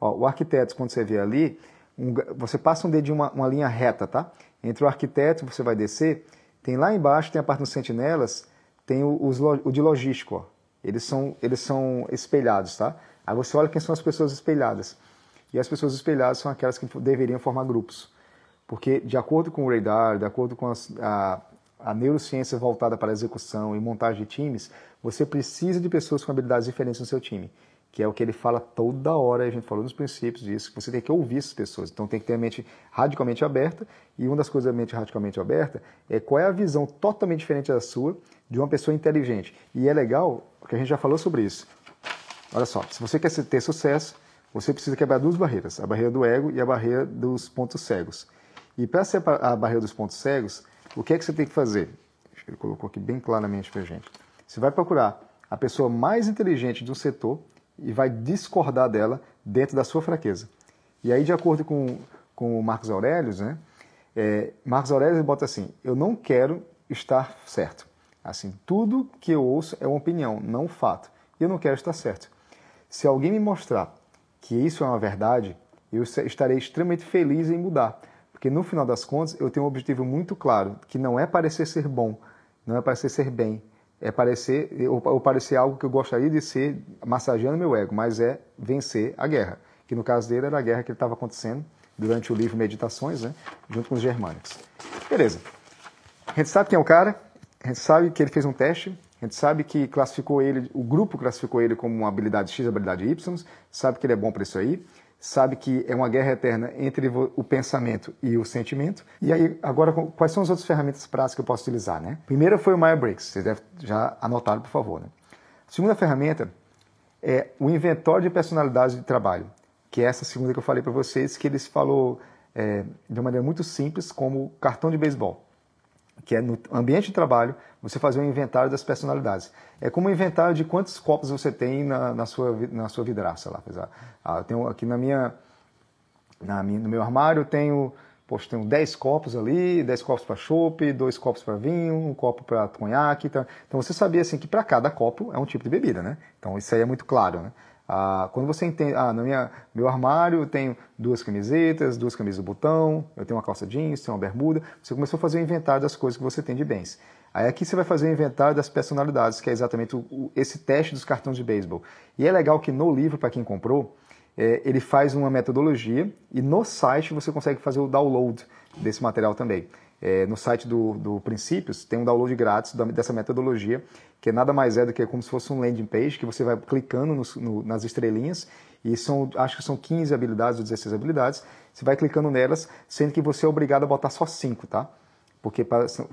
A: Ó, o arquiteto, quando você vê ali, um, você passa um dedinho, uma, uma linha reta, tá? Entre o arquiteto, você vai descer, tem lá embaixo, tem a parte dos sentinelas, tem o, os, o de logístico, ó. Eles são, eles são espelhados, tá? Aí você olha quem são as pessoas espelhadas. E as pessoas espelhadas são aquelas que deveriam formar grupos. Porque, de acordo com o radar, de acordo com as, a, a neurociência voltada para a execução e montagem de times, você precisa de pessoas com habilidades diferentes no seu time, que é o que ele fala toda hora, a gente falou nos princípios disso, que você tem que ouvir essas pessoas, então tem que ter a mente radicalmente aberta, e uma das coisas da mente radicalmente aberta é qual é a visão totalmente diferente da sua de uma pessoa inteligente. E é legal, porque a gente já falou sobre isso. Olha só, se você quer ter sucesso, você precisa quebrar duas barreiras, a barreira do ego e a barreira dos pontos cegos. E para separar a barreira dos pontos cegos, o que é que você tem que fazer? Ele colocou aqui bem claramente para a gente. Você vai procurar a pessoa mais inteligente do setor e vai discordar dela dentro da sua fraqueza. E aí, de acordo com, com o Marcos Aurelius, né, é, Marcos Aurelius bota assim: Eu não quero estar certo. Assim, tudo que eu ouço é uma opinião, não um fato. E eu não quero estar certo. Se alguém me mostrar que isso é uma verdade, eu estarei extremamente feliz em mudar. Porque no final das contas, eu tenho um objetivo muito claro, que não é parecer ser bom, não é parecer ser bem, é parecer ou, parecer algo que eu gostaria de ser, massageando meu ego, mas é vencer a guerra. Que no caso dele era a guerra que estava acontecendo durante o livro Meditações, né, junto com os germânicos. Beleza. A gente sabe quem é o cara, a gente sabe que ele fez um teste, a gente sabe que classificou ele, o grupo classificou ele como uma habilidade X, habilidade Y, sabe que ele é bom para isso aí sabe que é uma guerra eterna entre o pensamento e o sentimento. E aí, agora, quais são as outras ferramentas práticas que eu posso utilizar, né? Primeira foi o Myers-Briggs, vocês devem já anotar, por favor, né? Segunda ferramenta é o inventório de personalidades de trabalho, que é essa segunda que eu falei para vocês, que eles falou é, de uma maneira muito simples, como cartão de beisebol que é no ambiente de trabalho, você fazer um inventário das personalidades. É como um inventário de quantos copos você tem na, na sua, na sua vidraça lá. Ah, eu tenho aqui na minha, na minha, no meu armário eu tenho, poxa, tenho 10 copos ali, 10 copos para chopp, dois copos para vinho, um copo para conhaque. Então, então você sabia assim que para cada copo é um tipo de bebida, né? Então isso aí é muito claro, né? Ah, quando você entende, ah, no minha, meu armário eu tenho duas camisetas, duas camisas de botão, eu tenho uma calça jeans, tenho uma bermuda, você começou a fazer o inventário das coisas que você tem de bens. Aí aqui você vai fazer o inventário das personalidades, que é exatamente o, esse teste dos cartões de beisebol. E é legal que no livro, para quem comprou, é, ele faz uma metodologia e no site você consegue fazer o download desse material também. É, no site do, do Princípios tem um download grátis da, dessa metodologia, que nada mais é do que como se fosse um landing page, que você vai clicando no, no, nas estrelinhas, e são, acho que são 15 habilidades ou 16 habilidades, você vai clicando nelas, sendo que você é obrigado a botar só 5, tá? Porque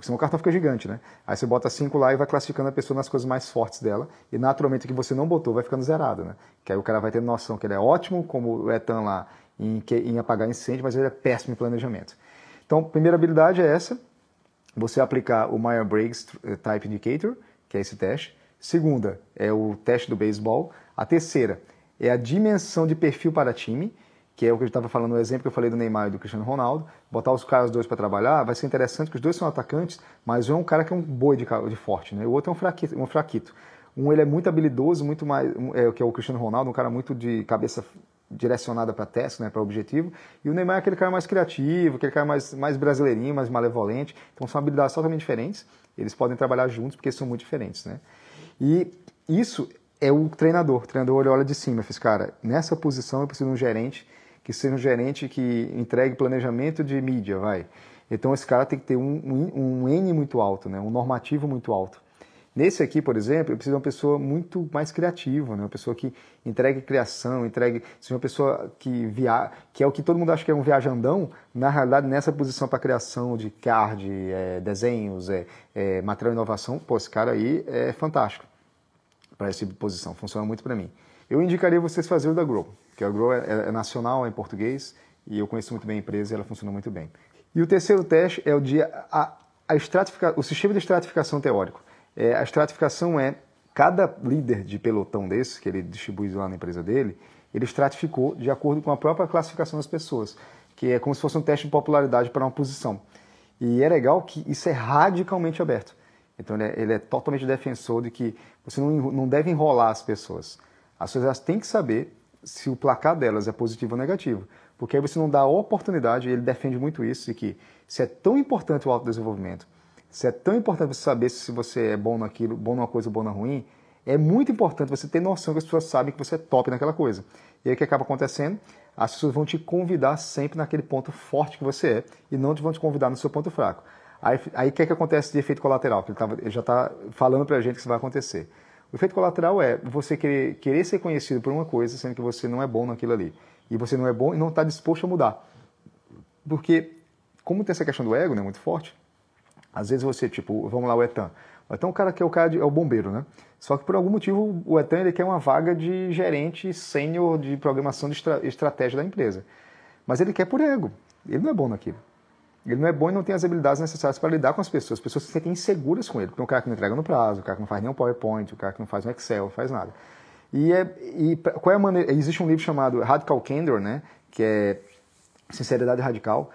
A: senão o cartão fica gigante, né? Aí você bota 5 lá e vai classificando a pessoa nas coisas mais fortes dela, e naturalmente o que você não botou vai ficando zerado, né? Que aí o cara vai ter noção que ele é ótimo, como o Etan lá, em, em apagar incêndio, mas ele é péssimo em planejamento. Então, primeira habilidade é essa, você aplicar o Myers-Briggs Type Indicator, que é esse teste. Segunda é o teste do beisebol. A terceira é a dimensão de perfil para time, que é o que eu estava falando no exemplo que eu falei do Neymar e do Cristiano Ronaldo. Botar os caras dois para trabalhar vai ser interessante, porque os dois são atacantes, mas um é um cara que é um boi de, de forte, né? o outro é um fraquito, um fraquito. Um ele é muito habilidoso, muito mais, é, que é o Cristiano Ronaldo, um cara muito de cabeça direcionada para teste, né, para objetivo. E o Neymar é aquele cara mais criativo, aquele cara mais, mais brasileirinho, mais malevolente. Então são habilidades totalmente diferentes. Eles podem trabalhar juntos porque são muito diferentes, né? E isso é o treinador. O treinador olha de cima e faz, cara, nessa posição eu preciso de um gerente que seja um gerente que entregue planejamento de mídia, vai. Então esse cara tem que ter um, um, um N muito alto, né? um normativo muito alto. Nesse aqui, por exemplo, eu preciso de uma pessoa muito mais criativa, né? uma pessoa que entregue criação, entregue, seja uma pessoa que via, que é o que todo mundo acha que é um viajandão, na realidade nessa posição para criação de card, é, desenhos, é, é, material inovação, pô, esse cara aí é fantástico para essa posição, funciona muito para mim. Eu indicaria vocês fazerem o da Grow, que a Grow é, é nacional, é em português, e eu conheço muito bem a empresa e ela funciona muito bem. E o terceiro teste é o de a, a o sistema de estratificação teórico. É, a estratificação é cada líder de pelotão desse, que ele distribui lá na empresa dele, ele estratificou de acordo com a própria classificação das pessoas, que é como se fosse um teste de popularidade para uma posição. E é legal que isso é radicalmente aberto. Então ele é, ele é totalmente defensor de que você não, não deve enrolar as pessoas. As pessoas têm que saber se o placar delas é positivo ou negativo. Porque aí você não dá a oportunidade, ele defende muito isso, de que se é tão importante o autodesenvolvimento, se é tão importante você saber se você é bom naquilo, bom numa coisa bom na ruim, é muito importante você ter noção que as pessoas sabem que você é top naquela coisa. E aí o que acaba acontecendo? As pessoas vão te convidar sempre naquele ponto forte que você é e não vão te convidar no seu ponto fraco. Aí o que, é que acontece de efeito colateral? Que ele, tava, ele já está falando para a gente que isso vai acontecer. O efeito colateral é você querer, querer ser conhecido por uma coisa, sendo que você não é bom naquilo ali. E você não é bom e não está disposto a mudar. Porque, como tem essa questão do ego né, muito forte, às vezes você, tipo, vamos lá, o Etan. O Etan é o cara que é o cara de, é o bombeiro, né? Só que por algum motivo o Etan ele quer uma vaga de gerente sênior de programação de estra estratégia da empresa. Mas ele quer por ego. Ele não é bom naquilo. Ele não é bom e não tem as habilidades necessárias para lidar com as pessoas. As pessoas se sentem inseguras com ele. Porque é um cara que não entrega no prazo, o cara que não faz nem um PowerPoint, o cara que não faz um Excel, não faz nada. E, é, e qual é a maneira? Existe um livro chamado Radical Candor, né? Que é Sinceridade Radical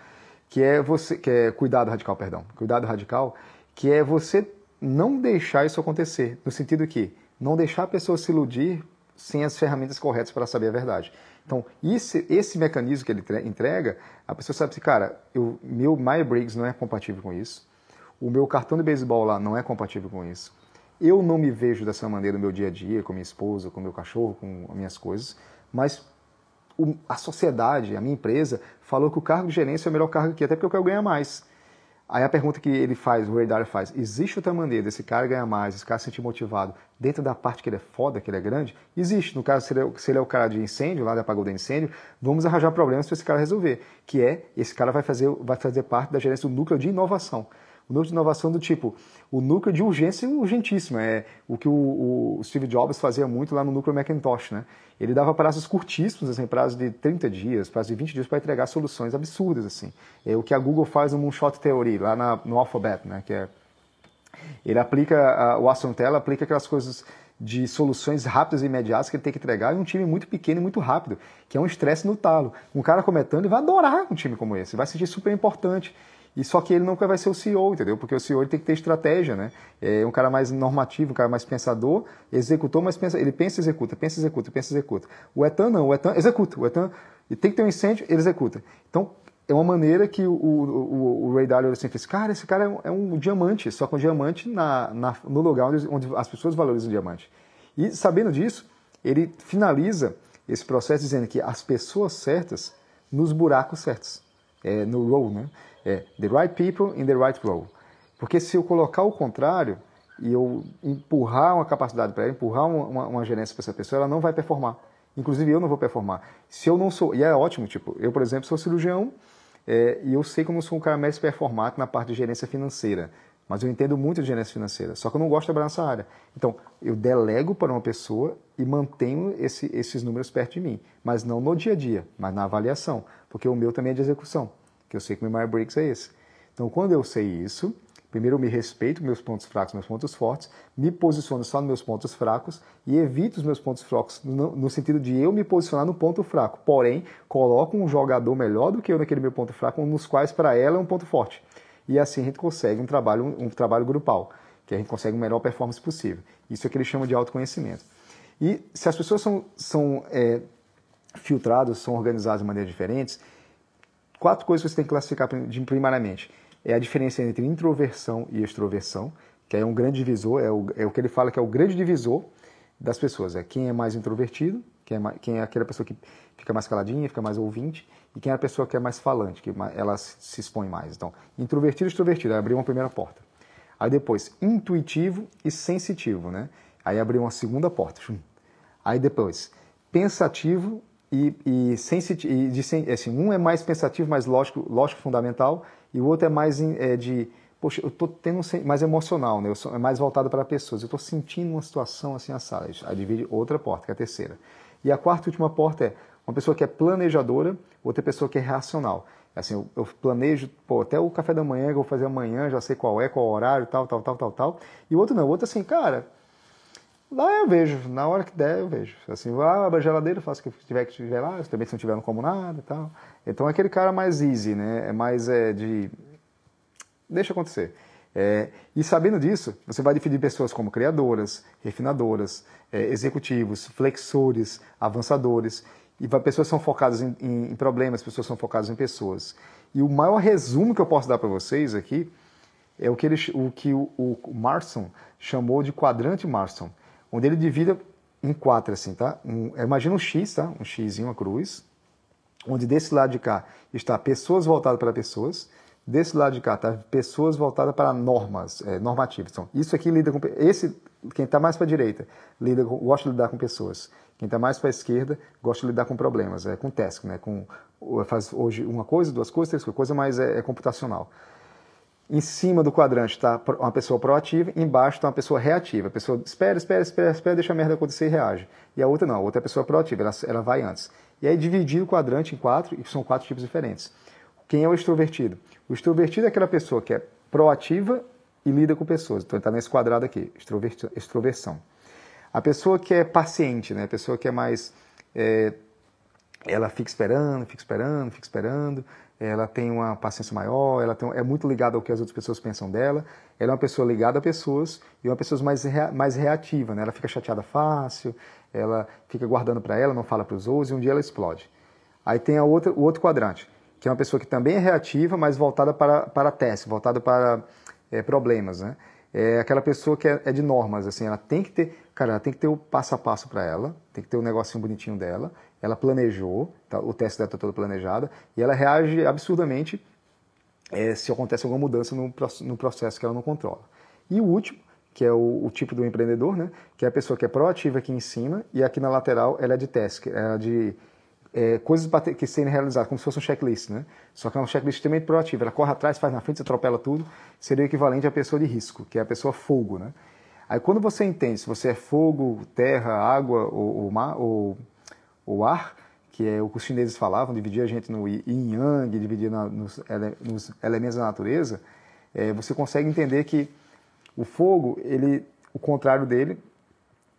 A: que é você, que é cuidado radical, perdão, cuidado radical, que é você não deixar isso acontecer, no sentido que não deixar a pessoa se iludir sem as ferramentas corretas para saber a verdade. Então, esse, esse mecanismo que ele entrega, a pessoa sabe assim, cara, eu, meu MyBriggs não é compatível com isso, o meu cartão de beisebol lá não é compatível com isso, eu não me vejo dessa maneira no meu dia a dia, com minha esposa, com meu cachorro, com as minhas coisas, mas a sociedade, a minha empresa, falou que o cargo de gerência é o melhor cargo aqui, até porque eu quero ganhar mais. Aí a pergunta que ele faz, o Dalio faz, existe outra maneira desse cara ganhar mais, esse cara se sentir motivado dentro da parte que ele é foda, que ele é grande? Existe. No caso, se ele, é, se ele é o cara de incêndio, lá da apagou do incêndio, vamos arranjar problemas para esse cara resolver, que é, esse cara vai fazer, vai fazer parte da gerência do núcleo de inovação. O núcleo de inovação do tipo, o núcleo de urgência urgentíssimo. É o que o, o Steve Jobs fazia muito lá no núcleo Macintosh, né? Ele dava prazos curtíssimos, assim, prazos de 30 dias, prazos de 20 dias para entregar soluções absurdas, assim. É o que a Google faz no Moonshot Theory, lá na, no Alphabet, né? Que é, ele aplica, a, o Aston Tela aplica aquelas coisas de soluções rápidas e imediatas que ele tem que entregar em um time muito pequeno e muito rápido, que é um estresse no talo. Um cara comentando, ele vai adorar um time como esse, vai se sentir super importante. E só que ele nunca vai ser o CEO, entendeu? Porque o CEO tem que ter estratégia, né? É um cara mais normativo, um cara mais pensador, executor, mas pensa, ele pensa, executa, pensa, executa, pensa, executa. O Etan não, o Etan executa. O Etan e tem que ter um incêndio, ele executa. Então, é uma maneira que o, o, o Ray Dalio sempre fez, cara, esse cara é um, é um diamante, só com um diamante na, na, no lugar onde, onde as pessoas valorizam o diamante. E sabendo disso, ele finaliza esse processo dizendo que as pessoas certas nos buracos certos, é, no role, né? É, the right people in the right role. Porque se eu colocar o contrário e eu empurrar uma capacidade para ela, empurrar uma, uma, gerência para essa pessoa, ela não vai performar. Inclusive eu não vou performar. Se eu não sou, e é ótimo, tipo, eu por exemplo sou cirurgião é, e eu sei que eu sou um cara mais performático na parte de gerência financeira, mas eu entendo muito de gerência financeira, só que eu não gosto de trabalhar nessa área. Então, eu delego para uma pessoa e mantenho esse, esses números perto de mim, mas não no dia a dia, mas na avaliação, porque o meu também é de execução, que eu sei que o meu maior breaks é esse. Então, quando eu sei isso, primeiro eu me respeito meus pontos fracos, meus pontos fortes, me posiciono só nos meus pontos fracos e evito os meus pontos fracos no, no sentido de eu me posicionar no ponto fraco. Porém, coloco um jogador melhor do que eu naquele meu ponto fraco, nos quais para ela é um ponto forte e assim a gente consegue um trabalho, um trabalho grupal, que a gente consegue a melhor performance possível. Isso é que eles chamam de autoconhecimento. E se as pessoas são, são é, filtradas, são organizadas de maneiras diferentes, quatro coisas que você tem que classificar primariamente. É a diferença entre introversão e extroversão, que é um grande divisor, é o, é o que ele fala que é o grande divisor das pessoas. É quem é mais introvertido, quem é, quem é aquela pessoa que fica mais caladinha, fica mais ouvinte, e quem é a pessoa que é mais falante, que ela se expõe mais. Então, introvertido e extrovertido, aí abriu uma primeira porta. Aí depois, intuitivo e sensitivo, né? Aí abriu uma segunda porta. Aí depois, pensativo e, e. E de, assim, um é mais pensativo, mais lógico, lógico fundamental, e o outro é mais é, de, poxa, eu estou tendo mais emocional, né? Eu sou, é mais voltado para pessoas. Eu estou sentindo uma situação assim a sala. Aí divide outra porta, que é a terceira. E a quarta e última porta é uma pessoa que é planejadora, outra pessoa que é racional. Assim, eu, eu planejo, pô, até o café da manhã que eu vou fazer amanhã, já sei qual é, qual é o horário, tal, tal, tal, tal, tal. E o outro não, o outro assim, cara, lá eu vejo, na hora que der eu vejo. Assim, vou abro a geladeira, faço o que tiver que tiver lá, também se não tiver não como nada e tal. Então é aquele cara mais easy, né? É mais é, de... Deixa acontecer. É, e sabendo disso, você vai definir pessoas como criadoras, refinadoras, é, executivos, flexores, avançadores. E pessoas são focadas em, em, em, problemas, pessoas são focadas em pessoas. E o maior resumo que eu posso dar para vocês aqui é o que, ele, o, que o, o Marson chamou de quadrante Marson, onde ele divide em quatro, assim, tá? Um, imagina um X, tá? Um X, uma cruz, onde desse lado de cá está pessoas voltadas para pessoas, desse lado de cá está pessoas voltadas para normas, é, normativas. Então, isso aqui lida com... Esse, quem está mais para a direita, lida, gosta de lidar com pessoas. Quem está mais para a esquerda gosta de lidar com problemas, é com task, né? Com, faz hoje uma coisa, duas coisas, três coisas, coisa é, é computacional. Em cima do quadrante está uma pessoa proativa, embaixo está uma pessoa reativa. A pessoa espera, espera, espera, espera, deixa a merda acontecer e reage. E a outra não, a outra é a pessoa proativa, ela, ela vai antes. E aí dividir o quadrante em quatro, e são quatro tipos diferentes. Quem é o extrovertido? O extrovertido é aquela pessoa que é proativa e lida com pessoas. Então ele está nesse quadrado aqui, extroversão. A pessoa que é paciente, né? A pessoa que é mais. É, ela fica esperando, fica esperando, fica esperando, ela tem uma paciência maior, ela tem, é muito ligada ao que as outras pessoas pensam dela, ela é uma pessoa ligada a pessoas e uma pessoa mais, rea, mais reativa, né? ela fica chateada fácil, ela fica guardando para ela, não fala para os outros e um dia ela explode. Aí tem a outra, o outro quadrante, que é uma pessoa que também é reativa, mas voltada para, para teste, voltada para é, problemas. Né? É aquela pessoa que é, é de normas, assim, ela tem que ter Cara, ela tem que ter o passo a passo para ela, tem que ter o um negocinho bonitinho dela. Ela planejou, tá, o teste dela está todo planejado, e ela reage absurdamente é, se acontece alguma mudança no, no, processo que ela não controla. E o último, que é o, o, tipo do empreendedor, né, que é a pessoa que é proativa aqui em cima e aqui na lateral ela é de task, ela é de é, coisas que serem realizadas, como se fosse um checklist, né? Só que é um checklist extremamente proativo. Ela corre atrás, faz na frente, atropela tudo. Seria o equivalente à pessoa de risco, que é a pessoa fogo, né? Aí quando você entende se você é fogo, terra, água ou, ou, mar, ou, ou ar, que é o que os chineses falavam, dividir a gente no yin yang, dividir na, nos, ele, nos, elementos da natureza, é, você consegue entender que o fogo, ele, o contrário dele,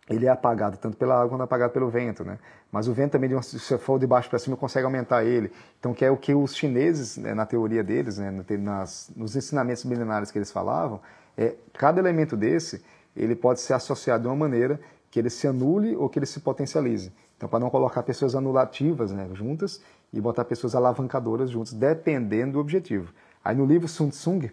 A: ele é apagado tanto pela água quanto apagado pelo vento, né? Mas o vento também, se você for de baixo para cima, consegue aumentar ele. Então, que é o que os chineses, né, na teoria deles, né, nas, nos ensinamentos milenares que eles falavam, é cada elemento desse ele pode ser associado de uma maneira que ele se anule ou que ele se potencialize. Então, para não colocar pessoas anulativas né, juntas e botar pessoas alavancadoras juntas, dependendo do objetivo. Aí no livro Sun Tzu,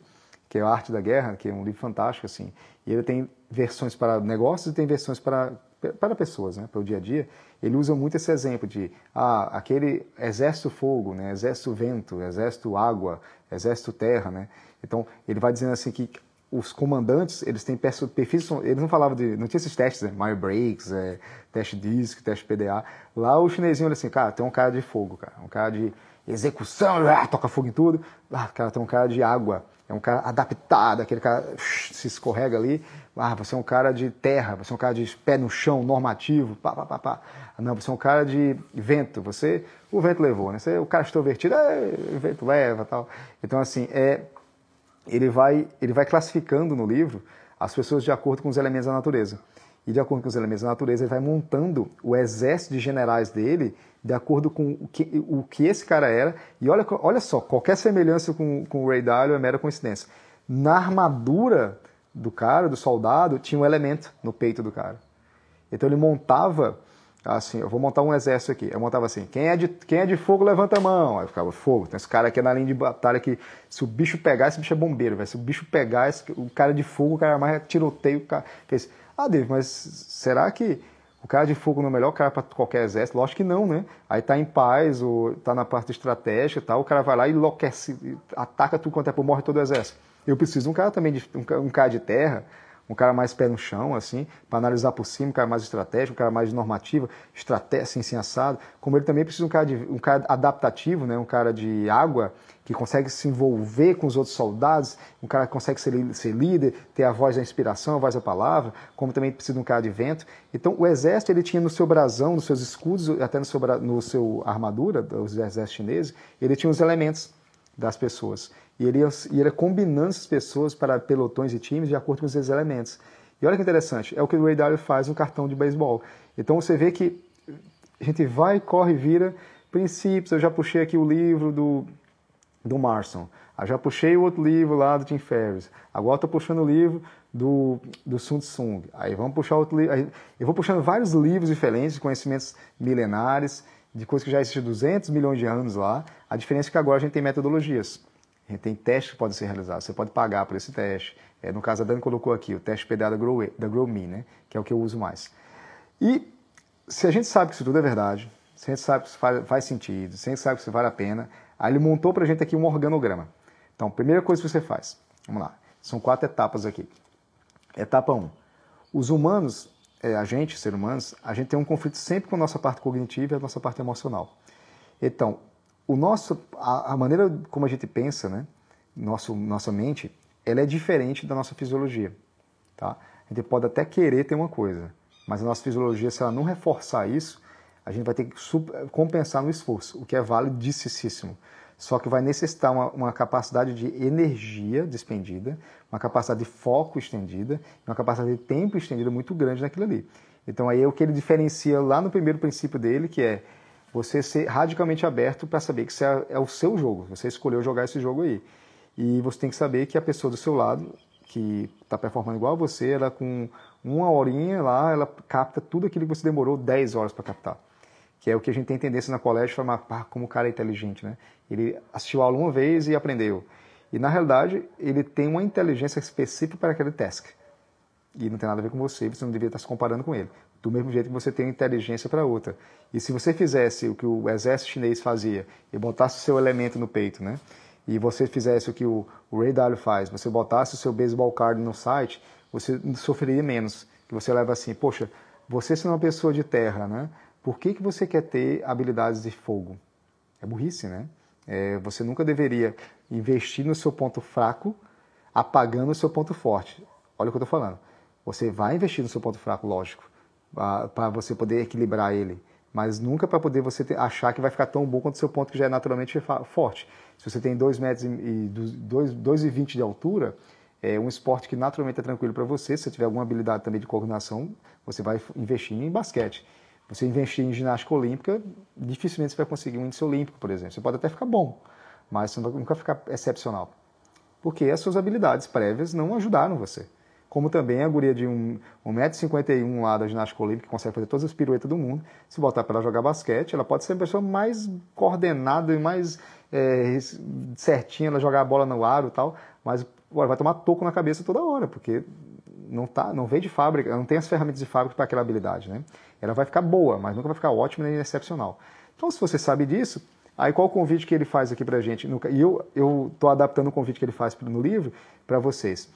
A: que é a Arte da Guerra, que é um livro fantástico, assim, e ele tem versões para negócios e tem versões para para pessoas, né, para o dia a dia, ele usa muito esse exemplo de ah, aquele exército fogo, né, exército vento, exército água, exército terra, né? Então ele vai dizendo assim que os comandantes eles têm perfis, eles não falavam de, não tinha esses testes, né, Mile Breaks, é, teste DISC, teste PDA. Lá o chinesinho olha assim, cara, tem um cara de fogo, cara, um cara de execução, ah, toca fogo em tudo. Ah, cara, tem um cara de água, é um cara adaptado, aquele cara se escorrega ali. Ah, você é um cara de terra, você é um cara de pé no chão, normativo, pá, pá, pá, pá. Não, você é um cara de vento, você, o vento levou, né? Você, o cara extrovertido, é, o vento leva tal. Então, assim, é, ele, vai, ele vai classificando no livro as pessoas de acordo com os elementos da natureza. E de acordo com os elementos da natureza, ele vai montando o exército de generais dele de acordo com o que, o que esse cara era. E olha, olha só, qualquer semelhança com, com o Ray Dalio é mera coincidência. Na armadura do cara, do soldado, tinha um elemento no peito do cara. Então ele montava assim, eu vou montar um exército aqui. Eu montava assim, quem é de, quem é de fogo, levanta a mão. Aí ficava, fogo. Tem esse cara aqui na linha de batalha que se o bicho pegar, esse bicho é bombeiro, velho. Se o bicho pegar, esse, o cara de fogo, o cara mais tiroteio. O cara, fez, ah, David, mas será que o cara de fogo não é o melhor cara para qualquer exército? Lógico que não, né? Aí tá em paz, ou tá na parte estratégica e tal, o cara vai lá e enlouquece, ataca tudo quanto é por morre todo o exército. Eu preciso de um cara também, de, um, um cara de terra, um cara mais pé no chão, assim, para analisar por cima, um cara mais estratégico, um cara mais normativa, estratégia, assim, assim, assado. Como ele também precisa um cara, de, um cara adaptativo, né, um cara de água, que consegue se envolver com os outros soldados, um cara que consegue ser, ser líder, ter a voz da inspiração, a voz da palavra, como também precisa de um cara de vento. Então, o exército, ele tinha no seu brasão, nos seus escudos, até no seu, no seu armadura, dos exércitos chineses, ele tinha os elementos das pessoas. E ele, ia, ia combinando essas pessoas para pelotões e times de acordo com esses elementos. E olha que interessante, é o que o Ray Dalio faz no cartão de beisebol. Então você vê que a gente vai, corre, vira princípios. Eu já puxei aqui o livro do, do Marson. Eu já puxei o outro livro lá do Tim Ferriss. Agora estou puxando o livro do, do Sun Tzu. Aí vamos puxar outro livro. Eu vou puxando vários livros diferentes, de conhecimentos milenares, de coisas que já existem 200 milhões de anos lá. A diferença é que agora a gente tem metodologias. Gente tem testes que podem ser realizados. Você pode pagar por esse teste. É, no caso, a Dani colocou aqui o teste PDA da Grow, da Grow né? que é o que eu uso mais. E se a gente sabe que isso tudo é verdade, se a gente sabe que isso faz, faz sentido, se a gente sabe que isso vale a pena, aí ele montou para a gente aqui um organograma. Então, primeira coisa que você faz, vamos lá, são quatro etapas aqui. Etapa 1. Um, os humanos, é, a gente, ser humanos, a gente tem um conflito sempre com a nossa parte cognitiva e a nossa parte emocional. Então, o nosso, a, a, maneira como a gente pensa, né, nosso, nossa mente, ela é diferente da nossa fisiologia. Tá? A gente pode até querer ter uma coisa, mas a nossa fisiologia, se ela não reforçar isso, a gente vai ter que compensar no esforço, o que é validíssimo. Só que vai necessitar uma, uma, capacidade de energia despendida, uma capacidade de foco estendida, uma capacidade de tempo estendida muito grande naquilo ali. Então aí é o que ele diferencia lá no primeiro princípio dele, que é você ser radicalmente aberto para saber que isso é, é, o seu jogo, você escolheu jogar esse jogo aí. E você tem que saber que a pessoa do seu lado, que está performando igual a você, ela com uma horinha lá, ela capta tudo aquilo que você demorou 10 horas para captar. Que é o que a gente tem tendência na colégio, falar, pá, como o cara é inteligente, né? Ele assistiu a aula uma vez e aprendeu. E na realidade, ele tem uma inteligência específica para aquele task. E não tem nada a ver com você, você não deveria estar se comparando com ele do mesmo jeito que você tem inteligência para outra. E se você fizesse o que o exército chinês fazia e botasse o seu elemento no peito, né? E você fizesse o que o, Ray Dalio faz, você botasse o seu baseball card no site, você sofreria menos. Que você leva assim, poxa, você sendo uma pessoa de terra, né? Por que, que você quer ter habilidades de fogo? É burrice, né? É, você nunca deveria investir no seu ponto fraco, apagando o seu ponto forte. Olha o que eu estou falando. Você vai investir no seu ponto fraco, lógico para você poder equilibrar ele, mas nunca para poder você ter, achar que vai ficar tão bom quanto o seu ponto que já é naturalmente forte. Se você tem 2 metros e 2,20 de altura, é um esporte que naturalmente é tranquilo para você. Se você tiver alguma habilidade também de coordenação, você vai investir em basquete. Você investir em ginástica olímpica, dificilmente você vai conseguir um índice olímpico, por exemplo. Você pode até ficar bom, mas você nunca vai ficar excepcional. Porque as suas habilidades prévias não ajudaram você como também a guria de 1,51m lá da ginástica olímpica, que consegue fazer todas as piruetas do mundo, se botar para ela jogar basquete, ela pode ser a pessoa mais coordenada e mais é, certinha, ela jogar a bola no aro e tal, mas vai tomar toco na cabeça toda hora, porque não, tá, não veio de fábrica, não tem as ferramentas de fábrica para aquela habilidade. Né? Ela vai ficar boa, mas nunca vai ficar ótima nem excepcional. Então, se você sabe disso, aí qual o convite que ele faz aqui para gente? E eu estou adaptando o convite que ele faz no livro para vocês.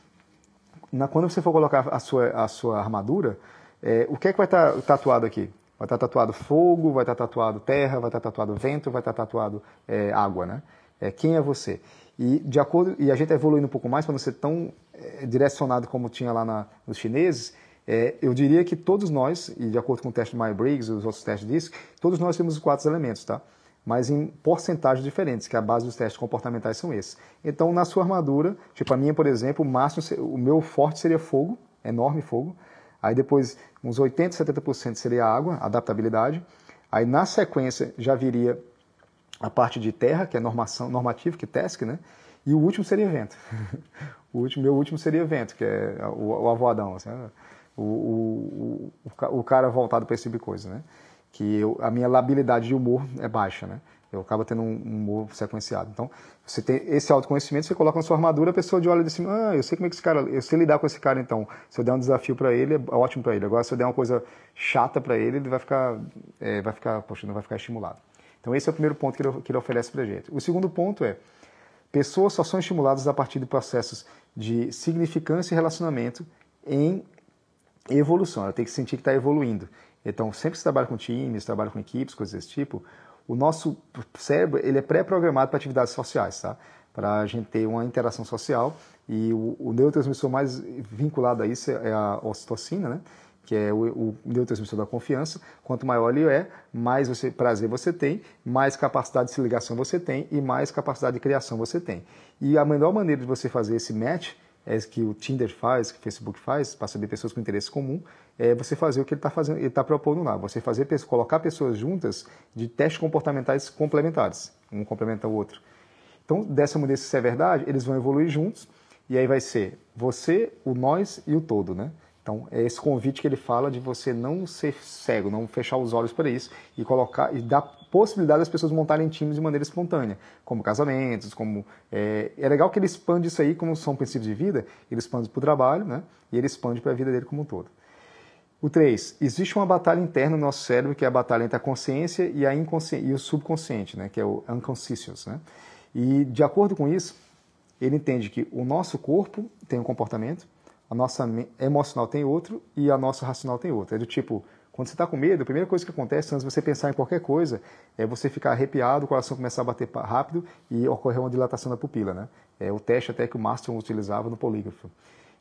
A: Na, quando você for colocar a sua, a sua armadura, é, o que é que vai estar tá tatuado aqui? Vai estar tá tatuado fogo, vai estar tá tatuado terra, vai estar tá tatuado vento, vai estar tá tatuado é, água, né? É, quem é você? E de acordo e a gente está evoluindo um pouco mais para não ser tão é, direcionado como tinha lá na, nos chineses. É, eu diria que todos nós, e de acordo com o teste de Myers-Briggs e os outros testes disso, todos nós temos os quatro elementos, tá? Mas em porcentagens diferentes, que a base dos testes comportamentais são esses. Então, na sua armadura, tipo a minha, por exemplo, o máximo, o meu forte seria fogo, enorme fogo. Aí depois, uns 80, 70% seria água, adaptabilidade. Aí na sequência já viria a parte de terra, que é normação, normativo, que é TESC, né? E o último seria vento. o último, meu último seria vento, que é o, o avoadão, assim, né? o, o, o, o, cara voltado para esse tipo de coisa, né? Que eu, a minha labilidade de humor é baixa, né? Eu acabo tendo um humor sequenciado. Então, você tem esse autoconhecimento, você coloca na sua armadura, a pessoa de olha e diz assim, ah, eu sei como é que esse cara, eu sei lidar com esse cara então. Se eu der um desafio para ele, é ótimo para ele. Agora, se eu der uma coisa chata para ele, ele vai ficar, é, vai ficar, poxa, não vai ficar estimulado. Então, esse é o primeiro ponto que ele, que ele oferece para gente. O segundo ponto é, pessoas só são estimuladas a partir de processos de significância e relacionamento em evolução. Ela tem que sentir que está evoluindo. Então, sempre que você trabalha com times, trabalha com equipes, coisas desse tipo, o nosso cérebro ele é pré-programado para atividades sociais, tá? Para a gente ter uma interação social e o, o neurotransmissor mais vinculado a isso é a ocitocina, né? que é o, o neurotransmissor da confiança. Quanto maior ele é, mais você, prazer você tem, mais capacidade de ligação você tem e mais capacidade de criação você tem. E a melhor maneira de você fazer esse match é que o Tinder faz, que o Facebook faz, para saber pessoas com interesse comum, é você fazer o que ele está fazendo, ele está propondo lá. Você fazer, colocar pessoas juntas de testes comportamentais complementares, um complementa o outro. Então, dessa maneira, se isso é verdade, eles vão evoluir juntos, e aí vai ser você, o nós e o todo, né? Então, é esse convite que ele fala de você não ser cego, não fechar os olhos para isso e colocar e dar possibilidade das pessoas montarem times de maneira espontânea, como casamentos, como é, é legal que ele expande isso aí, como são princípios de vida, ele expande para o trabalho, né? E ele expande para a vida dele como um todo. O 3. Existe uma batalha interna no nosso cérebro, que é a batalha entre a consciência e, a inconsciência, e o subconsciente, né? que é o unconscious. Né? E, de acordo com isso, ele entende que o nosso corpo tem um comportamento, a nossa emocional tem outro e a nossa racional tem outro. É do tipo, quando você está com medo, a primeira coisa que acontece antes de você pensar em qualquer coisa é você ficar arrepiado, o coração começar a bater rápido e ocorrer uma dilatação da pupila. Né? É o teste até que o Marston utilizava no polígrafo.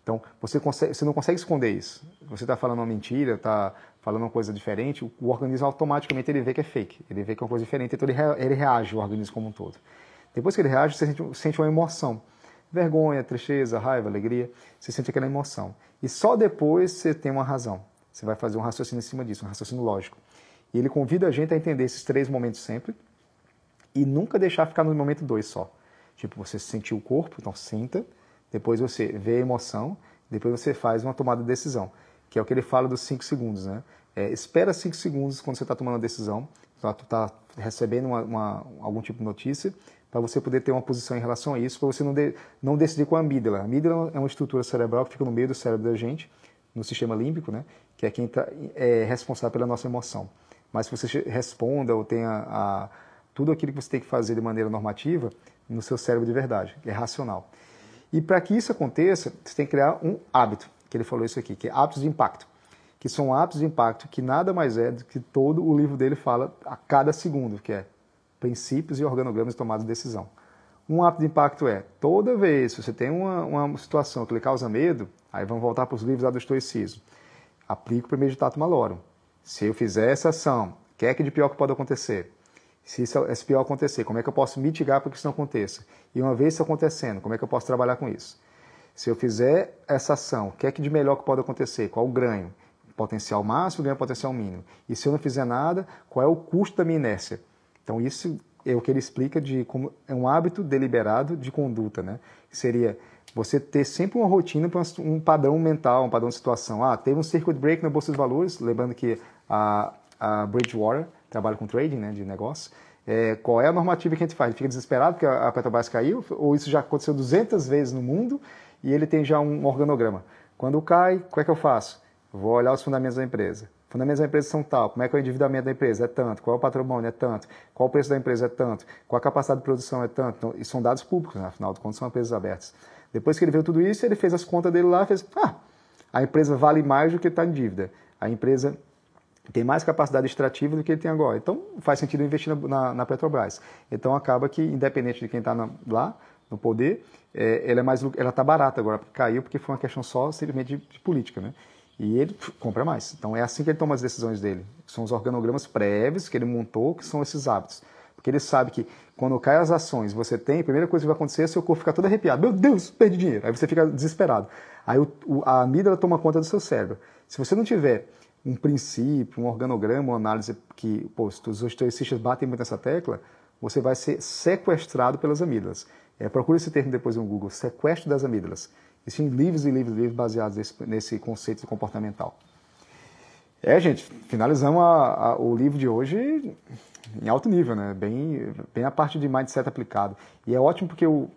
A: Então, você, consegue, você não consegue esconder isso. Você está falando uma mentira, está falando uma coisa diferente, o, o, organismo automaticamente ele vê que é fake, ele vê que é uma coisa diferente, então ele, ele reage, o organismo como um todo. Depois que ele reage, você sente, sente uma emoção vergonha, tristeza, raiva, alegria, você sente aquela emoção. E só depois você tem uma razão. Você vai fazer um raciocínio em cima disso, um raciocínio lógico. E ele convida a gente a entender esses três momentos sempre e nunca deixar ficar no momento dois só. Tipo, você sentiu o corpo, então sinta, depois você vê a emoção, depois você faz uma tomada de decisão, que é o que ele fala dos cinco segundos, né? É, espera cinco segundos quando você está tomando a decisão, então, tu está recebendo uma, uma, algum tipo de notícia, para você poder ter uma posição em relação a isso, para você não, de, não decidir com a amígdala. A amígdala é uma estrutura cerebral que fica no meio do cérebro da gente, no sistema límbico, né, que é quem tá, é responsável pela nossa emoção. Mas se você responda ou tenha a, tudo aquilo que você tem que fazer de maneira normativa no seu cérebro de verdade, é racional. E para que isso aconteça, você tem que criar um hábito, que ele falou isso aqui, que é hábitos de impacto, que são hábitos de impacto que nada mais é do que todo o livro dele fala a cada segundo, que é princípios e organogramas de tomada de decisão. Um hábito de impacto é, toda vez que você tem uma, uma situação que lhe causa medo, aí vamos voltar para os livros lá do estoicismo. Aplica o primeiro ditato malorum. Se eu fizer essa ação, o que é que de pior que pode acontecer? Se isso, esse pior acontecer, como é que eu posso mitigar para que isso não aconteça? E uma vez isso acontecendo, como é que eu posso trabalhar com isso? Se eu fizer essa ação, o que é que de melhor que pode acontecer? Qual o ganho? Potencial máximo, ganho potencial mínimo. E se eu não fizer nada, qual é o custo da minha inércia? Então isso é o que ele explica de como é um hábito deliberado de conduta, né? Seria você ter sempre uma rotina para um padrão mental, um padrão de situação. Ah, teve um circuit break na bolsa de valores, lembrando que a, a Bridgewater trabalha com trading, né, de negócio. É, qual é a normativa que a gente faz? fica desesperado porque a Petrobras caiu? Ou isso já aconteceu 200 vezes no mundo e ele tem já um organograma? Quando cai, o que é que eu faço? Vou olhar os fundamentos da empresa. Fundamentos da empresa são tal, como é que é o endividamento da empresa? É tanto. Qual é o patrimônio? É tanto. Qual o preço da empresa? É tanto. Qual a capacidade de produção? É tanto. Então, são dados públicos, né? afinal de contas, são empresas abertas. Depois que ele viu tudo isso, ele fez as contas dele lá e fez, ah, a empresa vale mais do que está em dívida. A empresa tem mais capacidade extrativa do que ele tem agora. Então, faz sentido investir na, na Petrobras. Então, acaba que, independente de quem está lá, no poder, é, ela é mais ela está barata agora, caiu porque foi uma questão só simplesmente de, de, política, né? E ele compra mais. Então é assim que ele toma as decisões dele. São os organogramas prévios que ele montou, que são esses hábitos. Porque ele sabe que quando cai as ações, você tem, a primeira coisa que vai acontecer é seu corpo ficar todo arrepiado. Meu Deus, perdi dinheiro. Aí você fica desesperado. Aí o, o, a amígdala toma conta do seu cérebro. Se você não tiver um princípio, um organograma, uma análise que, pô, os historicistas batem muito nessa tecla, você vai ser sequestrado pelas amígdalas. É, procure esse termo depois no Google, sequestro das amígdalas. Existem livros e livros, livros baseados nesse, nesse conceito comportamental. É, gente, finalizamos a, a, o livro de hoje em alto nível, né? Bem, bem a parte de mindset aplicado. E é ótimo porque o,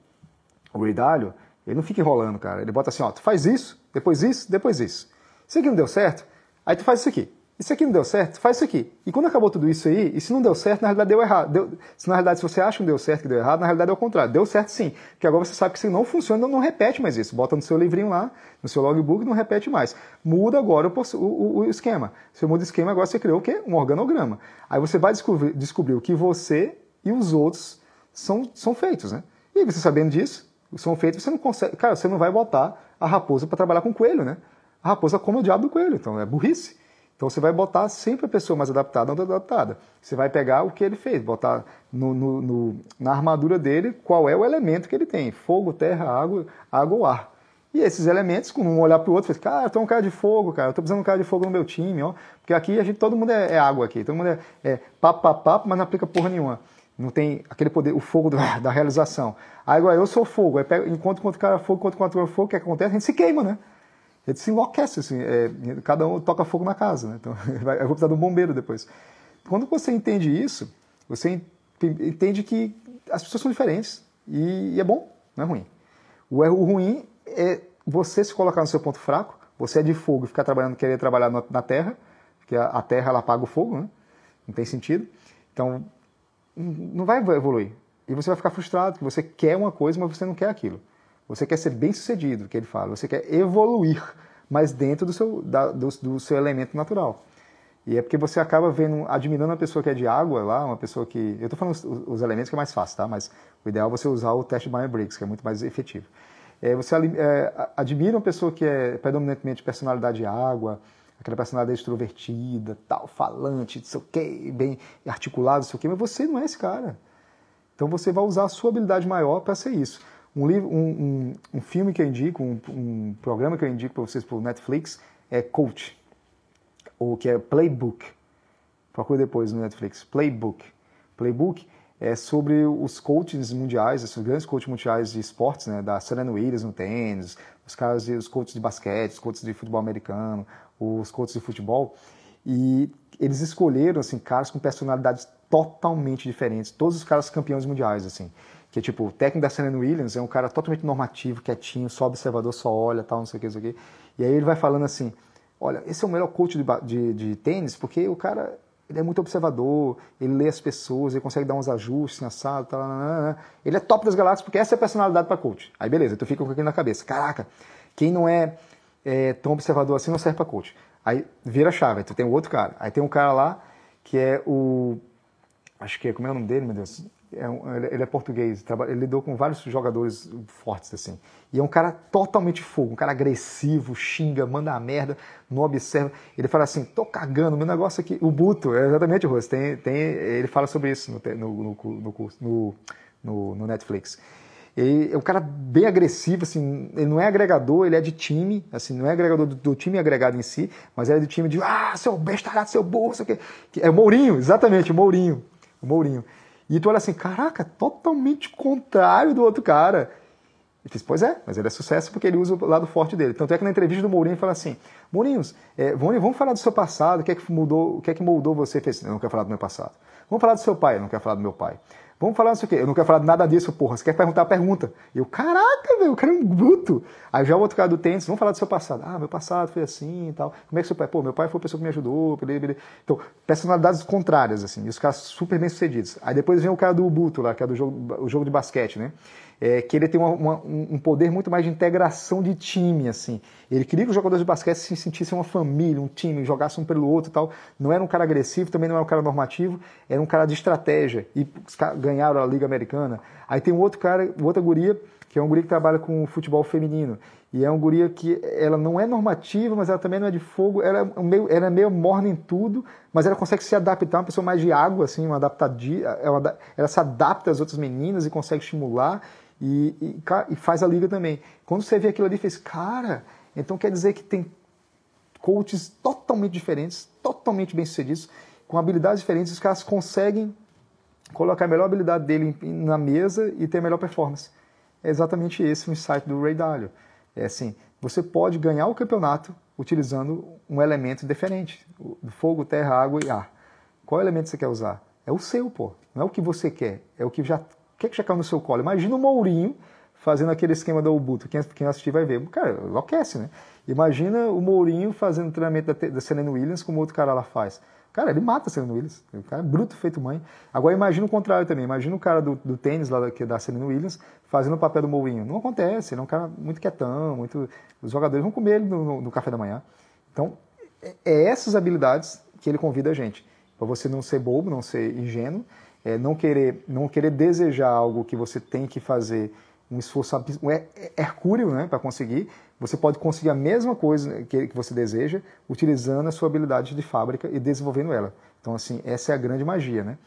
A: o Ray Dalio, ele não fica enrolando, cara. Ele bota assim, ó, tu faz isso, depois isso, depois isso. Isso aqui não deu certo? Aí tu faz isso aqui. Isso aqui não deu certo? Faz isso aqui. E quando acabou tudo isso aí, e se não deu certo, na realidade deu errado. Deu, se na realidade, se você acha que deu certo, que deu errado, na realidade é o contrário. Deu certo sim. Porque agora você sabe que se não funciona, não, não repete mais isso. Bota no seu livrinho lá, no seu logbook, não repete mais. Muda agora o, o, o esquema. Você muda o esquema, agora você criou o quê? Um organograma. Aí você vai descobrir, descobrir o que você e os outros são, são feitos, né? E você sabendo disso, são feitos, você não consegue. Cara, você não vai botar a raposa para trabalhar com o coelho, né? A raposa come o diabo do coelho, então é burrice. Então você vai botar sempre a pessoa mais adaptada ou adaptada. Você vai pegar o que ele fez, botar no, no, no, na armadura dele qual é o elemento que ele tem: fogo, terra, água, água ou ar. E esses elementos, com um olhar para o outro, fez, cara, eu tô um cara de fogo, cara, eu tô precisando de um cara de fogo no meu time, ó. Porque aqui a gente, todo mundo é, é água aqui, todo mundo é, é papo, papo, papo, mas não aplica porra nenhuma. Não tem aquele poder, o fogo da, realização. Aí agora eu sou fogo, aí pega, enquanto enquanto o cara fogo, enquanto o cara é fogo, o que acontece? A gente se queima, né? Ele se enlouquece, assim, é, cada um toca fogo na casa, né? Então, eu vou precisar de um bombeiro depois. Quando você entende isso, você entende que as pessoas são diferentes e, e é bom, não é ruim. O erro ruim é você se colocar no seu ponto fraco, você é de fogo e ficar trabalhando, querer trabalhar na terra, porque a, terra ela apaga o fogo, né? Não tem sentido. Então, não vai evoluir. E você vai ficar frustrado, que você quer uma coisa, mas você não quer aquilo. Você quer ser bem sucedido, que ele fala. Você quer evoluir, mas dentro do seu, da, do, do, seu elemento natural. E é porque você acaba vendo, admirando uma pessoa que é de água lá, uma pessoa que. Eu estou falando os, os, elementos que é mais fácil, tá? Mas o ideal é você usar o teste de Myers-Briggs, que é muito mais efetivo. É, você é, admira uma pessoa que é predominantemente personalidade água, aquela personalidade extrovertida, tal, falante, não sei o quê, bem articulado, não sei o quê, mas você não é esse cara. Então você vai usar a sua habilidade maior para ser isso. Um, livro, um, um, um, filme que eu indico, um, um programa que eu indico para vocês por Netflix é Coach, ou que é Playbook. Procure depois no Netflix. Playbook. Playbook é sobre os coaches mundiais, esses grandes coaches mundiais de esportes, né, da Serena Williams no tênis, os caras, os coaches de basquete, os coaches de futebol americano, os coaches de futebol, e eles escolheram assim caras com personalidades totalmente diferentes, todos os caras campeões mundiais assim que tipo, o técnico da Serena Williams é um cara totalmente normativo, quietinho, só observador, só olha, tal, não sei o que, não sei o que. E aí ele vai falando assim, olha, esse é o melhor coach de, de, de tênis, porque o cara ele é muito observador, ele lê as pessoas, ele consegue dar uns ajustes na sala, tal, ele é top das galáxias porque essa é a personalidade para coach. Aí beleza, tu fica com aquilo na cabeça, caraca, quem não é, é tão observador assim não serve para coach. Aí vira a chave, tu tem outro cara, aí tem um cara lá que é o, acho que é, como é o nome dele, meu Deus, é um, ele é português, ele lidou com vários jogadores fortes, assim. E é um cara totalmente fogo, um cara agressivo, xinga, manda a merda, não observa. Ele fala assim, tô cagando, meu negócio aqui. O Buto, é exatamente o rosto. Tem, tem, ele fala sobre isso no, no, no, no, no, no Netflix. Ele é um cara bem agressivo, assim, ele não é agregador, ele é de time, assim, não é agregador do, do time agregado em si, mas é do time de, ah, seu bestarado, seu burro, sei o quê. É o Mourinho, exatamente, o Mourinho. O Mourinho. E tu olha assim, caraca, totalmente contrário do outro cara. E fiz, pois é, mas ele é sucesso porque ele usa o lado forte dele. Tanto é que na entrevista do Mourinho ele fala assim, Mourinhos, é, vamos falar do seu passado, o que é que mudou, o que é que moldou você? Fez, eu não quero falar do meu passado. Vamos falar do seu pai, não quero falar do meu pai. Vamos falar isso aqui. Eu não quero falar nada disso, porra. Você quer perguntar, pergunta. E eu, caraca, velho, o cara é um bruto. Aí já o outro cara do tênis, vamos falar do seu passado. Ah, meu passado foi assim e tal. Como é que seu pai? Pô, meu pai foi a pessoa que me ajudou. Beleza, beleza. Então, personalidades contrárias, assim. E os caras super bem sucedidos. Aí depois vem o cara do Ubuntu lá, que é do jogo, o jogo de basquete, né? É, que ele tem uma, uma, um poder muito mais de integração de time, assim. Ele queria que os jogadores de basquete se sentissem uma família, um time, jogassem um pelo outro e tal. Não era um cara agressivo, também não era um cara normativo, era um cara de estratégia. E ganharam a Liga Americana. Aí tem um outro cara, outra guria, que é um guria que trabalha com futebol feminino. E é um guria que ela não é normativa, mas ela também não é de fogo. Ela é meio, ela é meio morna em tudo, mas ela consegue se adaptar. Uma pessoa mais de água, assim, uma. Ela, ela se adapta às outras meninas e consegue estimular e, e, e, faz a liga também. Quando você vê aquilo ali, fez, cara, então quer dizer que tem coaches totalmente diferentes, totalmente bem-sucedidos, com habilidades diferentes, os caras conseguem colocar a melhor habilidade dele na mesa e ter a melhor performance. É exatamente esse o insight do Ray Dalio. É assim, você pode ganhar o campeonato utilizando um elemento diferente, do fogo, terra, água e ar. Qual elemento você quer usar? É o seu, pô. Não é o que você quer, é o que já que, que já caiu no seu colo? Imagina o Mourinho fazendo aquele esquema da Ubuntu. Quem, quem assistir vai ver. Cara, enlouquece, né? Imagina o Mourinho fazendo treinamento da, da Serena Williams como outro cara lá faz. Cara, ele mata a Serena Williams. O cara é bruto feito mãe. Agora imagina o contrário também. Imagina o cara do, do tênis lá da, da Serena Williams fazendo o papel do Mourinho. Não acontece. Ele é um cara muito quietão, muito... Os jogadores vão comer ele no, no, no café da manhã. Então, é, é essas habilidades que ele convida a gente. Para você não ser bobo, não ser ingênuo é, não querer não querer desejar algo que você tem que fazer um esforço um hercúleo né, para conseguir, você pode conseguir a mesma coisa que, que você deseja utilizando a sua habilidade de fábrica e desenvolvendo ela. Então, assim, essa é a grande magia, né?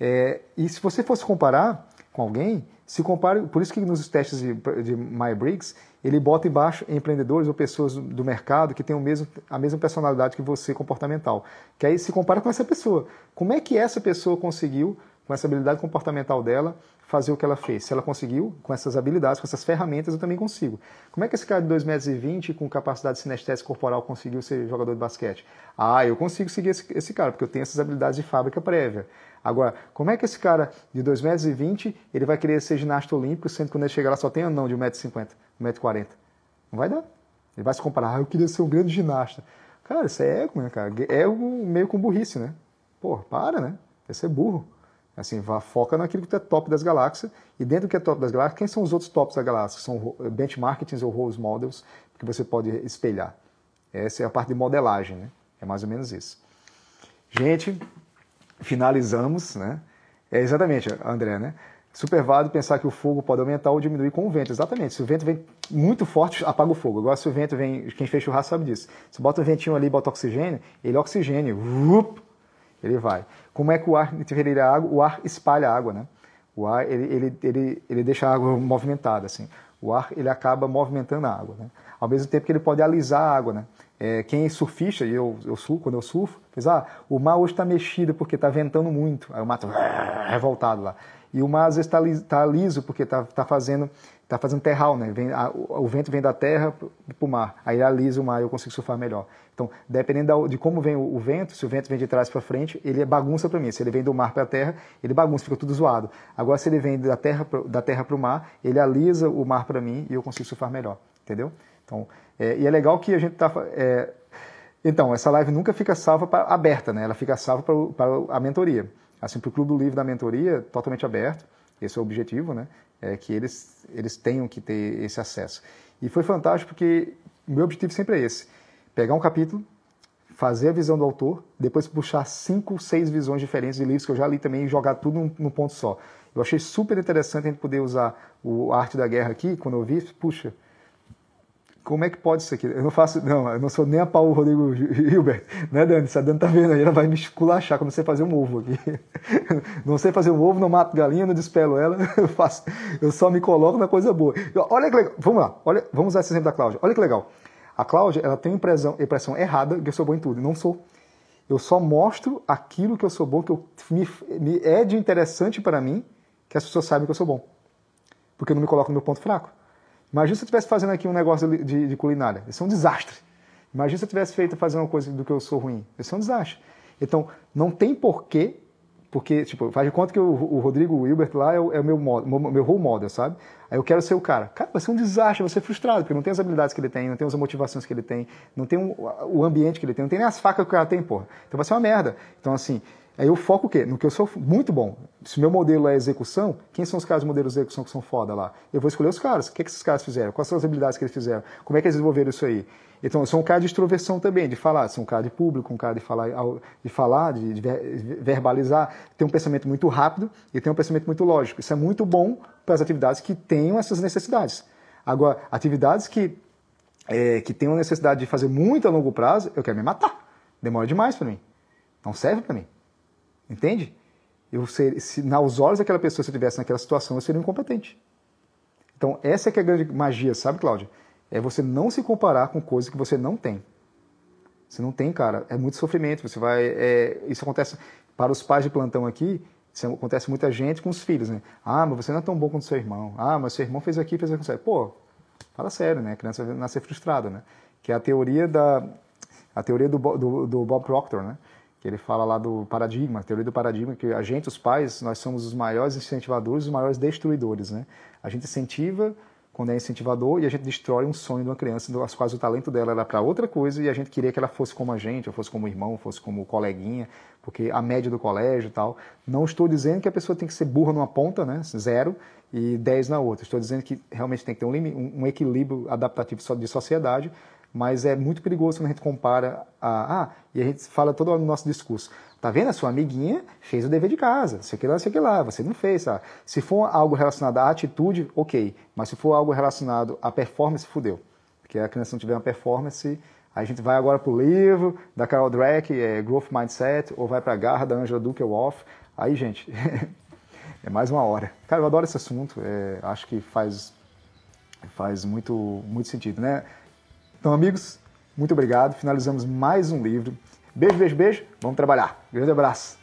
A: É, e se você fosse comparar com alguém, se compare, por isso que nos testes de, de MyBriggs, ele bota embaixo empreendedores ou pessoas do mercado que têm o mesmo, a mesma personalidade que você comportamental. Que aí se compara com essa pessoa. Como é que essa pessoa conseguiu, com essa habilidade comportamental dela, fazer o que ela fez? Se ela conseguiu, com essas habilidades, com essas ferramentas, eu também consigo. Como é que esse cara de 2,20 metros com capacidade sinestésica corporal conseguiu ser jogador de basquete? Ah, eu consigo seguir esse, esse cara, porque eu tenho essas habilidades de fábrica prévia. Agora, como é que esse cara de 2,20 metros ele vai querer ser ginasta olímpico, sendo que quando ele chegar lá só tem anão de 1,50m, 1,40m? Não vai dar. Ele vai se comparar, ah, eu queria ser um grande ginasta. Cara, isso é ego, né, cara? É ego meio com burrice, né? Pô, para, né? Vai ser burro. Assim, vá, foca naquilo que é top das galáxias. E dentro do que é top das galáxias, quem são os outros tops da galáxia? São benchmarkings ou role models que você pode espelhar. Essa é a parte de modelagem, né? É mais ou menos isso. Gente, finalizamos, né? É exatamente, André, né? Super válido pensar que o fogo pode aumentar ou diminuir com o vento. Exatamente. Se o vento vem muito forte, apaga o fogo. Agora, se o vento vem, quem fez churrasco sabe disso. Se bota um ventinho ali e bota oxigênio, ele oxigênio, ele vai. Como é que o ar interferir a água? O ar espalha a água, né? O ar, ele, ele, ele, ele deixa a água movimentada, assim. O ar, ele acaba movimentando a água, né? Ao mesmo tempo que ele pode alisar a água, né? É, quem é surfista, e eu, eu surfo, quando eu surfo, diz, ah, o mar hoje está mexido porque está ventando muito. Aí o mar está revoltado lá. E o mar às vezes está tá liso porque está tá fazendo tá fazendo terral, né? Vem, a, o vento vem da terra para o mar, aí alisa o mar e eu consigo surfar melhor. Então, dependendo da, de como vem o, o, vento, se o vento vem de trás para frente, ele é bagunça para mim. Se ele vem do mar para a terra, ele bagunça, fica tudo zoado. Agora, se ele vem da terra para o mar, ele alisa o mar para mim e eu consigo surfar melhor, entendeu? Então, é, e é legal que a gente está é, então, essa live nunca fica salva pra, aberta, né? Ela fica salva para a mentoria. Assim, para o Clube do Livro da Mentoria, totalmente aberto. Esse é o objetivo, né? É que eles, eles tenham que ter esse acesso. E foi fantástico porque meu objetivo sempre é esse: pegar um capítulo, fazer a visão do autor, depois puxar cinco, seis visões diferentes de livros que eu já li também e jogar tudo num, num ponto só. Eu achei super interessante a gente poder usar o Arte da Guerra aqui, quando eu vi, puxa, como é que pode isso aqui? Eu não faço, não, eu não sou nem a Paulo Rodrigo Hilbert, né, Dani? Se a Dani tá vendo aí, ela vai me esculachar quando você fazer um ovo aqui. Não sei fazer um ovo, não mato galinha, não despelo ela, eu faço, eu só me coloco na coisa boa. Olha que legal, vamos lá, olha, vamos usar esse exemplo da Cláudia. Olha que legal. A Cláudia, ela tem a impressão, impressão errada que eu sou bom em tudo, não sou. Eu só mostro aquilo que eu sou bom, que eu, me, me é de interessante para mim, que as pessoas saibam que eu sou bom. Porque eu não me coloco no meu ponto fraco. Imagina se eu estivesse fazendo aqui um negócio de, de culinária. Isso é um desastre. Imagina se eu tivesse feito fazer uma coisa do que eu sou ruim. Isso é um desastre. Então, não tem porquê, porque, tipo, faz de conta que o, o Rodrigo Wilbert lá é o, é o meu, meu, meu role model, sabe? Aí eu quero ser o cara. Cara, vai ser um desastre, vai ser frustrado, porque não tem as habilidades que ele tem, não tem as motivações que ele tem, não tem um, o ambiente que ele tem, não tem nem as facas que o cara tem, porra. Então vai ser uma merda. Então, assim, Aí eu foco o quê? No que eu sou muito bom. Se meu modelo é execução, quem são os caras modelos de execução que são foda lá? Eu vou escolher os caras. O que, é que esses caras fizeram? Quais são as habilidades que eles fizeram? Como é que eles desenvolveram isso aí? Então, eu sou um cara de extroversão também, de falar, sou um cara de público, um cara de falar, de, falar, de, de verbalizar, tem um pensamento muito rápido e tem um pensamento muito lógico. Isso é muito bom para as atividades que tenham essas necessidades. Agora, atividades que, é, que tenham necessidade de fazer muito a longo prazo, eu quero me matar. Demora demais para mim. Não serve para mim. Entende? Eu ser, se, aos olhos daquela pessoa, se eu estivesse naquela situação, eu seria um incompetente. Então, essa é que é a grande magia, sabe, Cláudia? É você não se comparar com coisas que você não tem. Você não tem, cara, é muito sofrimento. Você vai. É, isso acontece para os pais de plantão aqui. Isso acontece muita gente com os filhos, né? Ah, mas você não é tão bom quanto seu irmão. Ah, mas seu irmão fez aqui, fez aqui. Pô, fala sério, né? A criança nascer frustrada, né? Que é a teoria da a teoria do, do, do Bob Proctor, né? Que ele fala lá do paradigma, teoria do paradigma, que a gente, os pais, nós somos os maiores incentivadores e os maiores destruidores, né? A gente incentiva quando é incentivador e a gente destrói um sonho de uma criança, das quais o talento dela era para outra coisa e a gente queria que ela fosse como a gente, ou fosse como irmão, fosse como coleguinha, porque a média do colégio e tal. Não estou dizendo que a pessoa tem que ser burra numa ponta, né? Zero e dez na outra. Estou dizendo que realmente tem que ter um, um equilíbrio adaptativo de sociedade mas é muito perigoso quando a gente compara a. Ah, e a gente fala todo no nosso discurso. Tá vendo? A sua amiguinha fez o dever de casa, sei que lá, sei que lá, você não fez, tá? Se for algo relacionado à atitude, ok. Mas se for algo relacionado à performance, fudeu. Porque a criança não tiver uma performance, a gente vai agora para o livro da Carol Dweck, é Growth Mindset, ou vai para a garra da Angela Duke-Wolf. Aí, gente, é mais uma hora. Cara, eu adoro esse assunto, é, acho que faz, faz muito, muito sentido, né? Então, amigos, muito obrigado. Finalizamos mais um livro. Beijo, beijo, beijo. Vamos trabalhar. Grande abraço.